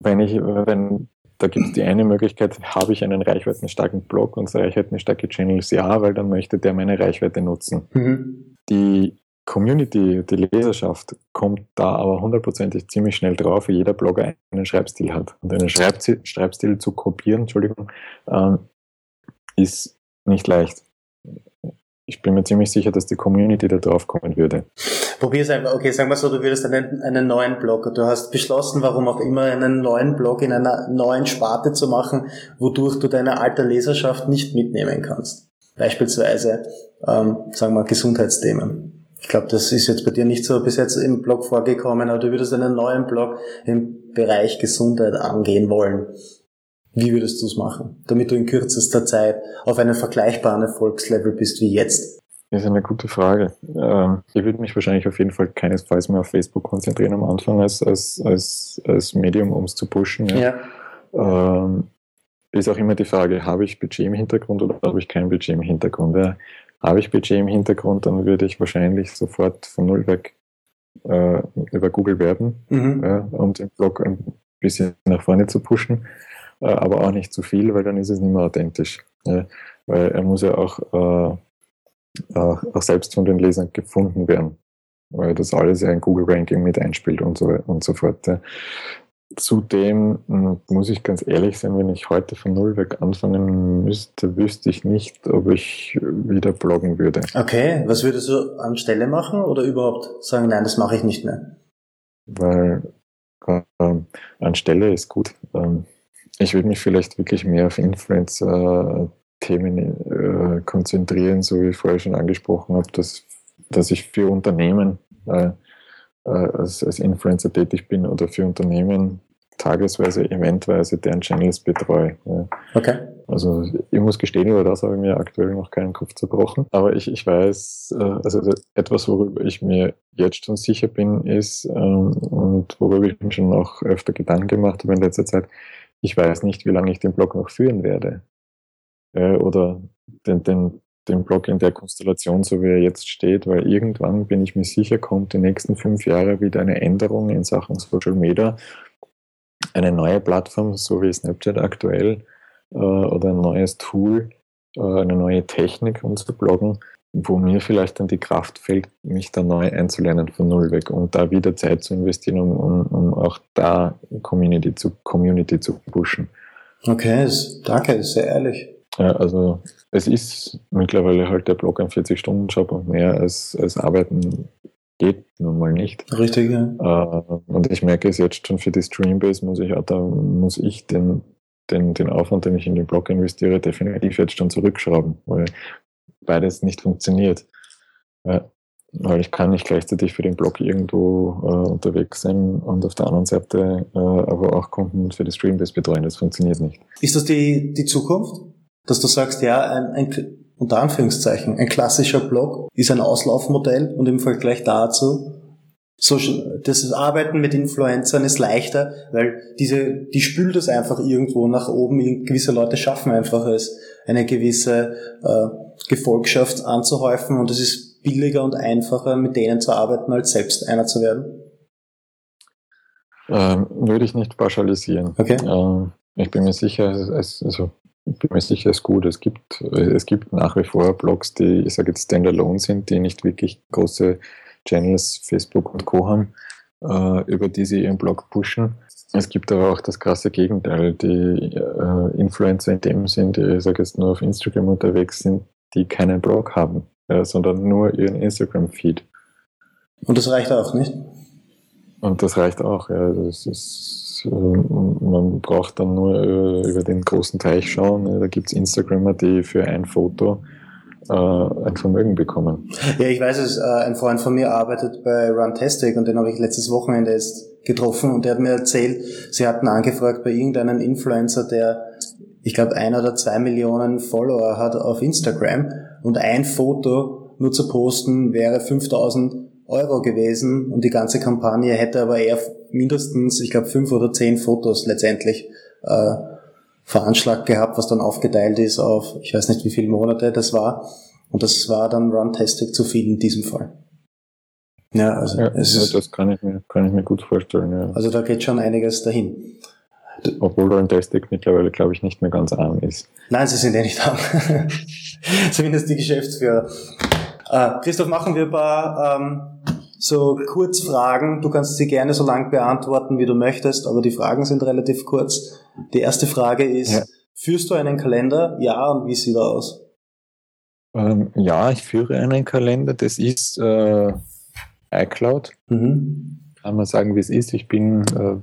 wenn ich, wenn da gibt es die eine Möglichkeit, habe ich einen reichweitenstarken Blog und reichweitenstarke Channels? Ja, weil dann möchte der meine Reichweite nutzen. Mhm. Die Community, die Leserschaft kommt da aber hundertprozentig ziemlich schnell drauf, wie jeder Blogger einen Schreibstil hat. Und einen Schreibstil, Schreibstil zu kopieren, Entschuldigung, ähm, ist nicht leicht ich bin mir ziemlich sicher, dass die Community da drauf kommen würde. Probier es einfach, okay, sagen wir so, du würdest einen, einen neuen Blog, du hast beschlossen, warum auch immer, einen neuen Blog in einer neuen Sparte zu machen, wodurch du deine alte Leserschaft nicht mitnehmen kannst. Beispielsweise, ähm, sagen wir, Gesundheitsthemen. Ich glaube, das ist jetzt bei dir nicht so bis jetzt im Blog vorgekommen, aber du würdest einen neuen Blog im Bereich Gesundheit angehen wollen. Wie würdest du es machen, damit du in kürzester Zeit auf einem vergleichbaren Erfolgslevel bist wie jetzt? Das ist eine gute Frage. Ähm, ich würde mich wahrscheinlich auf jeden Fall keinesfalls mehr auf Facebook konzentrieren am Anfang als, als, als, als Medium, um es zu pushen. Ja. ja. Ähm, ist auch immer die Frage, habe ich Budget im Hintergrund oder habe ich kein Budget im Hintergrund? Ja, habe ich Budget im Hintergrund, dann würde ich wahrscheinlich sofort von Null weg äh, über Google werben, mhm. ja, um den Blog ein bisschen nach vorne zu pushen. Äh, aber auch nicht zu viel, weil dann ist es nicht mehr authentisch. Ja, weil er muss ja auch, äh, auch, auch selbst von den Lesern gefunden werden, weil das alles ja in Google Ranking mit einspielt und so, und so fort. Ja. Zudem hm, muss ich ganz ehrlich sein, wenn ich heute von Null weg anfangen müsste, wüsste ich nicht, ob ich wieder bloggen würde. Okay, was würdest du anstelle machen oder überhaupt sagen, nein, das mache ich nicht mehr? Weil äh, anstelle ist gut. Ähm, ich würde mich vielleicht wirklich mehr auf Influencer-Themen äh, konzentrieren, so wie ich vorher schon angesprochen habe, dass, dass ich für Unternehmen äh, äh, als, als Influencer tätig bin oder für Unternehmen tagesweise, eventweise deren Channels betreue. Ja. Okay. Also ich muss gestehen, über das habe ich mir aktuell noch keinen Kopf zerbrochen. Aber ich, ich weiß, äh, also etwas, worüber ich mir jetzt schon sicher bin, ist, ähm, und worüber ich mir schon auch öfter Gedanken gemacht habe in letzter Zeit, ich weiß nicht, wie lange ich den Blog noch führen werde. Äh, oder den, den, den Blog in der Konstellation, so wie er jetzt steht, weil irgendwann bin ich mir sicher, kommt die nächsten fünf Jahre wieder eine Änderung in Sachen Social Media, eine neue Plattform, so wie Snapchat aktuell, äh, oder ein neues Tool, äh, eine neue Technik, um zu bloggen, wo mir vielleicht dann die Kraft fällt, mich da neu einzulernen von Null weg und da wieder Zeit zu investieren, um, um, um auch da Community zu, Community zu pushen. Okay, danke, sehr ehrlich. Ja, also es ist mittlerweile halt der Blog ein 40-Stunden-Job und mehr als, als Arbeiten geht nun mal nicht. Richtig, ja. Äh, und ich merke es jetzt schon für die Streambase muss ich, da muss ich den, den, den Aufwand, den ich in den Blog investiere, definitiv jetzt schon zurückschrauben, weil beides nicht funktioniert. Ja, weil ich kann nicht gleichzeitig für den Blog irgendwo äh, unterwegs sein und auf der anderen Seite äh, aber auch Kunden für die Streambase betreuen. Das funktioniert nicht. Ist das die, die Zukunft? Dass du sagst, ja, ein, ein, unter Anführungszeichen, ein klassischer Blog ist ein Auslaufmodell und im Vergleich dazu Social, das Arbeiten mit Influencern ist leichter, weil diese, die spült es einfach irgendwo nach oben. Gewisse Leute schaffen einfach es, eine gewisse äh, Gefolgschaft anzuhäufen und es ist billiger und einfacher, mit denen zu arbeiten, als selbst einer zu werden? Ähm, würde ich nicht pauschalisieren. Okay. Ähm, ich bin mir sicher, es, also, ich bin mir sicher, es ist gut. Es gibt, es gibt nach wie vor Blogs, die, ich sage jetzt Standalone sind, die nicht wirklich große Channels, Facebook und Co. haben, äh, über die sie ihren Blog pushen. Es gibt aber auch das krasse Gegenteil. Die äh, Influencer in dem Sinn, die, ich sage jetzt nur auf Instagram unterwegs sind, die keinen Blog haben, ja, sondern nur ihren Instagram-Feed. Und das reicht auch, nicht? Und das reicht auch, ja. Das ist, äh, man braucht dann nur äh, über den großen Teich schauen. Da gibt es Instagrammer, die für ein Foto äh, ein Vermögen bekommen. Ja, ich weiß es, ein Freund von mir arbeitet bei Runtastic und den habe ich letztes Wochenende erst getroffen und der hat mir erzählt, sie hatten angefragt bei irgendeinem Influencer, der ich glaube, ein oder zwei Millionen Follower hat auf Instagram und ein Foto nur zu posten wäre 5000 Euro gewesen und die ganze Kampagne hätte aber eher mindestens, ich glaube, fünf oder zehn Fotos letztendlich äh, veranschlagt gehabt, was dann aufgeteilt ist auf, ich weiß nicht, wie viele Monate das war. Und das war dann Runtastic zu viel in diesem Fall. Ja, also ja, es ist, das kann ich mir, kann ich mir gut vorstellen. Ja. Also da geht schon einiges dahin. Obwohl Runtastic mittlerweile, glaube ich, nicht mehr ganz arm ist. Nein, sie sind ja nicht arm. Zumindest die Geschäftsführer. Äh, Christoph, machen wir ein paar ähm, so Kurzfragen. Du kannst sie gerne so lang beantworten, wie du möchtest, aber die Fragen sind relativ kurz. Die erste Frage ist, ja. führst du einen Kalender? Ja, und wie sieht er aus? Ähm, ja, ich führe einen Kalender. Das ist äh, iCloud. Mhm. Kann man sagen, wie es ist. Ich bin äh,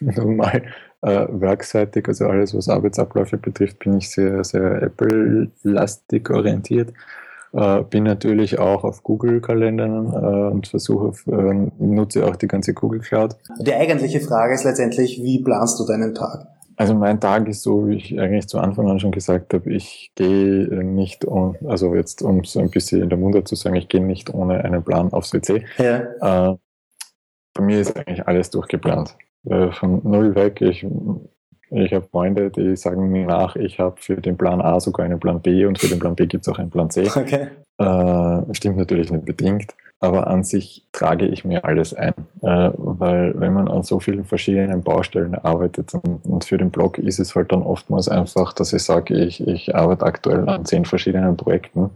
normal äh, werkseitig, also alles, was Arbeitsabläufe betrifft, bin ich sehr, sehr Apple-lastig orientiert. Äh, bin natürlich auch auf Google-Kalendern äh, und versuche, auf, äh, nutze auch die ganze Google Cloud. Die eigentliche Frage ist letztendlich, wie planst du deinen Tag? Also mein Tag ist so, wie ich eigentlich zu Anfang an schon gesagt habe, ich gehe nicht, um, also jetzt um so ein bisschen in der Munde zu sagen, ich gehe nicht ohne einen Plan aufs WC. Ja. Äh, bei mir ist eigentlich alles durchgeplant. Äh, von null weg. Ich, ich habe Freunde, die sagen mir nach, ich habe für den Plan A sogar einen Plan B und für den Plan B gibt es auch einen Plan C. Okay. Äh, stimmt natürlich nicht bedingt aber an sich trage ich mir alles ein, äh, weil wenn man an so vielen verschiedenen Baustellen arbeitet und, und, für den Blog ist es halt dann oftmals einfach, dass ich sage, ich, ich arbeite aktuell an zehn verschiedenen Projekten.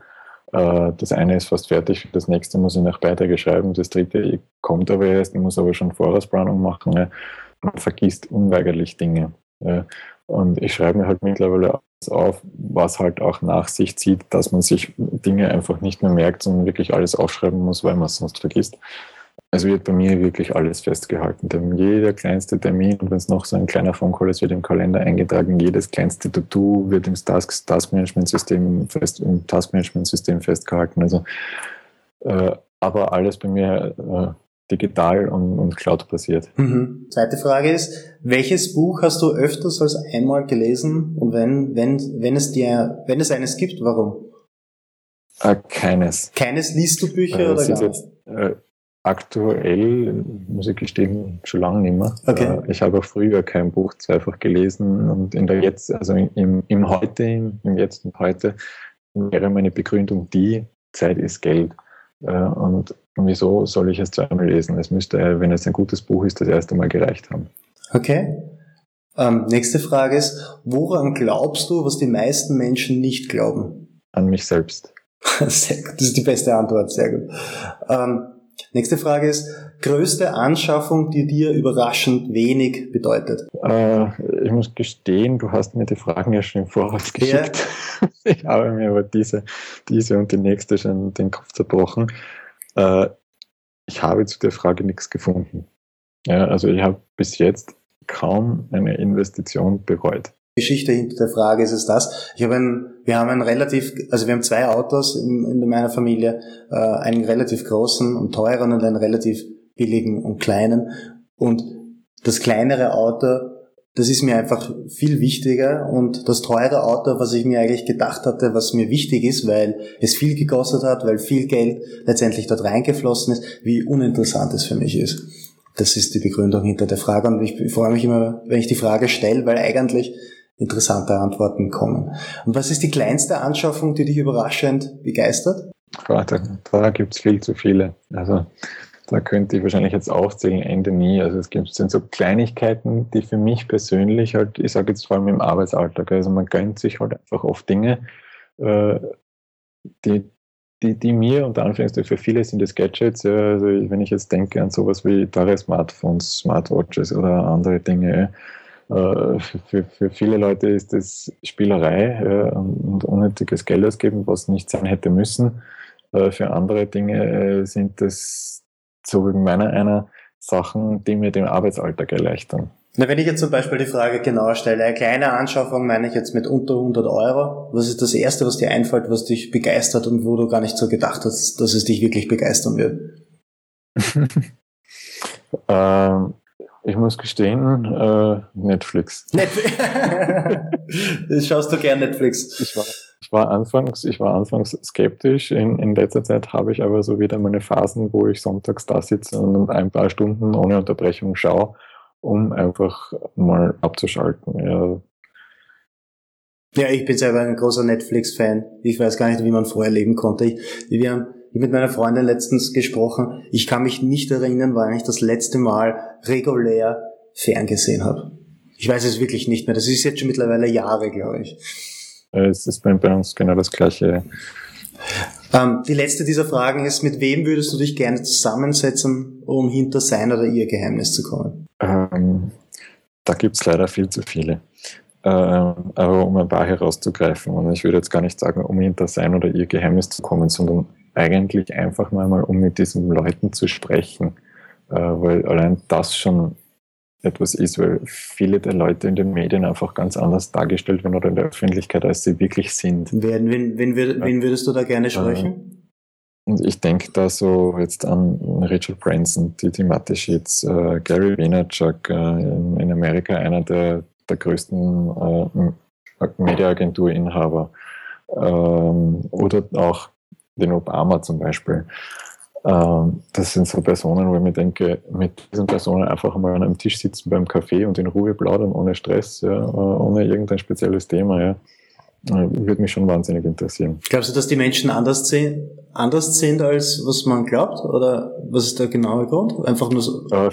Äh, das eine ist fast fertig, das nächste muss ich noch Beiträge schreiben, das dritte kommt aber erst, ich muss aber schon Vorausplanung machen. Man vergisst unweigerlich Dinge. Ja. Und ich schreibe mir halt mittlerweile auf, was halt auch nach sich zieht, dass man sich Dinge einfach nicht mehr merkt, sondern wirklich alles aufschreiben muss, weil man es sonst vergisst. Also wird bei mir wirklich alles festgehalten. Denn jeder kleinste Termin, wenn es noch so ein kleiner Phone ist, wird im Kalender eingetragen. Jedes kleinste To-Do wird im Task-Management-System fest, Task-Management-System festgehalten. Also, äh, aber alles bei mir äh, digital und, und Cloud-basiert. Mhm. Zweite Frage ist, welches Buch hast du öfters als einmal gelesen und wenn, wenn, wenn es dir, wenn es eines gibt, warum? Äh, keines. Keines liest du Bücher äh, oder gar jetzt, äh, aktuell, muss ich gestehen, schon lange nicht mehr. Okay. Äh, ich habe auch früher kein Buch zweifach gelesen und in der Jetzt, also im, im Heute, im, im Jetzt und Heute wäre meine Begründung die, Zeit ist Geld. Äh, und wieso soll ich es zweimal lesen? Es müsste, wenn es ein gutes Buch ist, das erste Mal gereicht haben. Okay. Ähm, nächste Frage ist, woran glaubst du, was die meisten Menschen nicht glauben? An mich selbst. Sehr gut, das ist die beste Antwort, sehr gut. Ähm, nächste Frage ist, größte Anschaffung, die dir überraschend wenig bedeutet? Äh, ich muss gestehen, du hast mir die Fragen ja schon im Voraus geschickt. Ja. Ich habe mir aber diese, diese und die nächste schon den Kopf zerbrochen. Äh, ich habe zu der Frage nichts gefunden. Ja, also ich habe bis jetzt kaum eine Investition bereut. Geschichte hinter der Frage ist es das. Ich habe ein, wir haben ein relativ, also wir haben zwei Autos in, in meiner Familie, äh, einen relativ großen und teuren und einen relativ billigen und kleinen. Und das kleinere Auto das ist mir einfach viel wichtiger und das teure Auto, was ich mir eigentlich gedacht hatte, was mir wichtig ist, weil es viel gekostet hat, weil viel Geld letztendlich dort reingeflossen ist, wie uninteressant es für mich ist. Das ist die Begründung hinter der Frage und ich freue mich immer, wenn ich die Frage stelle, weil eigentlich interessante Antworten kommen. Und was ist die kleinste Anschaffung, die dich überraschend begeistert? Da, da gibt es viel zu viele. Also da könnte ich wahrscheinlich jetzt aufzählen, Ende nie. Also es gibt sind so Kleinigkeiten, die für mich persönlich halt, ich sage jetzt vor allem im Arbeitsalltag, also man gönnt sich halt einfach oft Dinge, äh, die, die, die mir unter Anführungszeichen für viele sind das Gadgets. Also wenn ich jetzt denke an sowas wie teure Smartphones, Smartwatches oder andere Dinge, für, für viele Leute ist das Spielerei und unnötiges Geld ausgeben, was nicht sein hätte müssen. Äh, für andere Dinge sind das so wegen meiner einer Sachen, die mir den Arbeitsalltag erleichtern. Na, wenn ich jetzt zum Beispiel die Frage genauer stelle, eine kleine Anschaffung meine ich jetzt mit unter 100 Euro. Was ist das Erste, was dir einfällt, was dich begeistert und wo du gar nicht so gedacht hast, dass es dich wirklich begeistern wird? ähm, ich muss gestehen, äh, Netflix. Netflix. Schaust du gern Netflix? Ich war ich war anfangs, ich war anfangs skeptisch. In, in letzter Zeit habe ich aber so wieder meine Phasen, wo ich sonntags da sitze und ein paar Stunden ohne Unterbrechung schaue, um einfach mal abzuschalten. Ja, ja, ich bin selber ein großer Netflix-Fan. Ich weiß gar nicht, wie man vorher leben konnte. Ich, wir haben ich mit meiner Freundin letztens gesprochen. Ich kann mich nicht erinnern, wann ich das letzte Mal regulär ferngesehen habe. Ich weiß es wirklich nicht mehr. Das ist jetzt schon mittlerweile Jahre, glaube ich. Es ist bei, bei uns genau das Gleiche. Ähm, die letzte dieser Fragen ist, mit wem würdest du dich gerne zusammensetzen, um hinter sein oder ihr Geheimnis zu kommen? Ähm, da gibt es leider viel zu viele. Ähm, aber um ein paar herauszugreifen, und ich würde jetzt gar nicht sagen, um hinter sein oder ihr Geheimnis zu kommen, sondern eigentlich einfach mal, mal um mit diesen Leuten zu sprechen, äh, weil allein das schon etwas ist, weil viele der Leute in den Medien einfach ganz anders dargestellt werden oder in der Öffentlichkeit, als sie wirklich sind. Wen, wen, wen, wen würdest du da gerne sprechen? Äh, und ich denke da so jetzt an Richard Branson, Titi Mateschitz, äh, Gary Vaynerchuk, äh, in, in, Amerika einer der, der größten äh, Mediaagenturinhaber. Ähm, oder auch den Obama zum Beispiel. Ähm, das sind so Personen, wo ich mir denke, mit diesen Personen einfach mal an einem Tisch sitzen beim Kaffee und in Ruhe plaudern, ohne Stress, ja, äh, ohne irgendein spezielles Thema. Ja. Äh, würde mich schon wahnsinnig interessieren. Glaubst du, dass die Menschen anders, sehen, anders sind, als was man glaubt? Oder was ist der genaue Grund? Einfach nur so? Äh,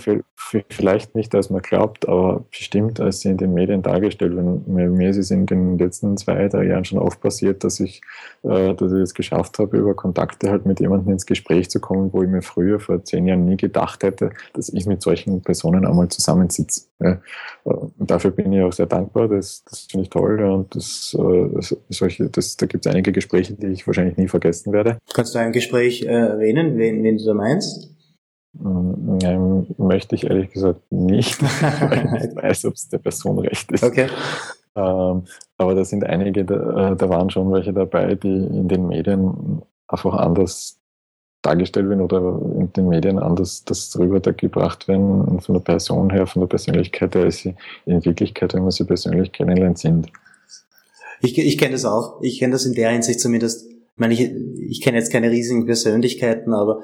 vielleicht nicht, als man glaubt, aber bestimmt, als sie in den Medien dargestellt werden. Mir ist es in den letzten zwei, drei Jahren schon oft passiert, dass ich, äh, dass ich es geschafft habe, über Kontakte halt mit jemandem ins Gespräch zu kommen, wo ich mir früher vor zehn Jahren nie gedacht hätte, dass ich mit solchen Personen einmal zusammensitze. Ja. Und dafür bin ich auch sehr dankbar. Das, das finde ich toll. Und das, solche, das, da gibt es einige Gespräche, die ich wahrscheinlich nie vergessen werde. Kannst du ein Gespräch äh, erwähnen, wen, wen du da meinst? Nein, möchte ich ehrlich gesagt nicht, weil ich nicht weiß, ob es der Person recht ist. Okay. Ähm, aber da sind einige, da, äh, da waren schon welche dabei, die in den Medien einfach anders dargestellt werden oder in den Medien anders das rübergebracht werden von der Person her, von der Persönlichkeit her, als sie in Wirklichkeit, wenn man sie persönlich kennenlernt, sind. Ich, ich kenne das auch. Ich kenne das in der Hinsicht zumindest. Ich meine, ich, ich kenne jetzt keine riesigen Persönlichkeiten, aber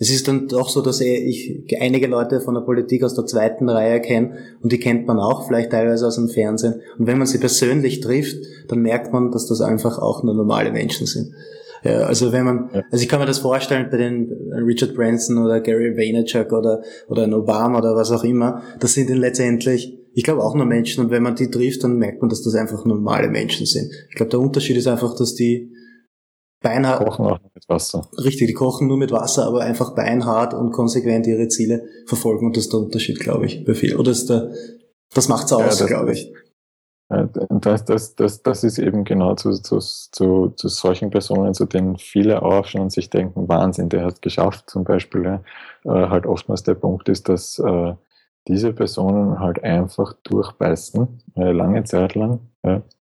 es ist dann doch so, dass ich einige Leute von der Politik aus der zweiten Reihe kenne und die kennt man auch vielleicht teilweise aus dem Fernsehen. Und wenn man sie persönlich trifft, dann merkt man, dass das einfach auch nur normale Menschen sind. Ja, also wenn man, also ich kann mir das vorstellen bei den Richard Branson oder Gary Vaynerchuk oder, oder ein Obama oder was auch immer, das sind dann letztendlich ich glaube auch nur Menschen und wenn man die trifft, dann merkt man, dass das einfach normale Menschen sind. Ich glaube, der Unterschied ist einfach, dass die beinhart. Kochen auch mit Wasser. Richtig, die kochen nur mit Wasser, aber einfach beinhart und konsequent ihre Ziele verfolgen und das ist der Unterschied, glaube ich, bei viel. Oder ist der, das macht's aus, ja, glaube ich. Das, das, das, das ist eben genau zu, zu, zu, zu solchen Personen, zu denen viele aufschauen und sich denken, Wahnsinn, der hat geschafft, zum Beispiel. Äh, halt oftmals der Punkt ist, dass äh, diese Personen halt einfach durchbeißen, äh, lange Zeit lang,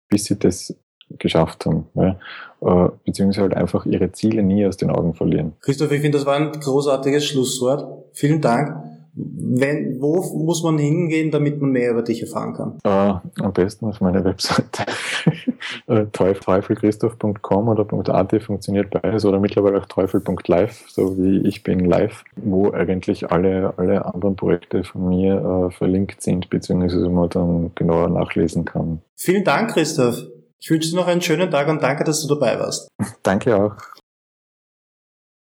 bis sie das geschafft haben, ja, äh, beziehungsweise halt einfach ihre Ziele nie aus den Augen verlieren. Christoph, ich finde, das war ein großartiges Schlusswort. Vielen Dank. Wenn, wo muss man hingehen, damit man mehr über dich erfahren kann? Äh, am besten auf meiner Webseite. Äh, teufelchristoph.com oder .at funktioniert beides oder mittlerweile auch teufel.live, so wie ich bin live, wo eigentlich alle, alle anderen Projekte von mir äh, verlinkt sind, beziehungsweise man dann genauer nachlesen kann. Vielen Dank, Christoph. Ich wünsche dir noch einen schönen Tag und danke, dass du dabei warst. Danke auch.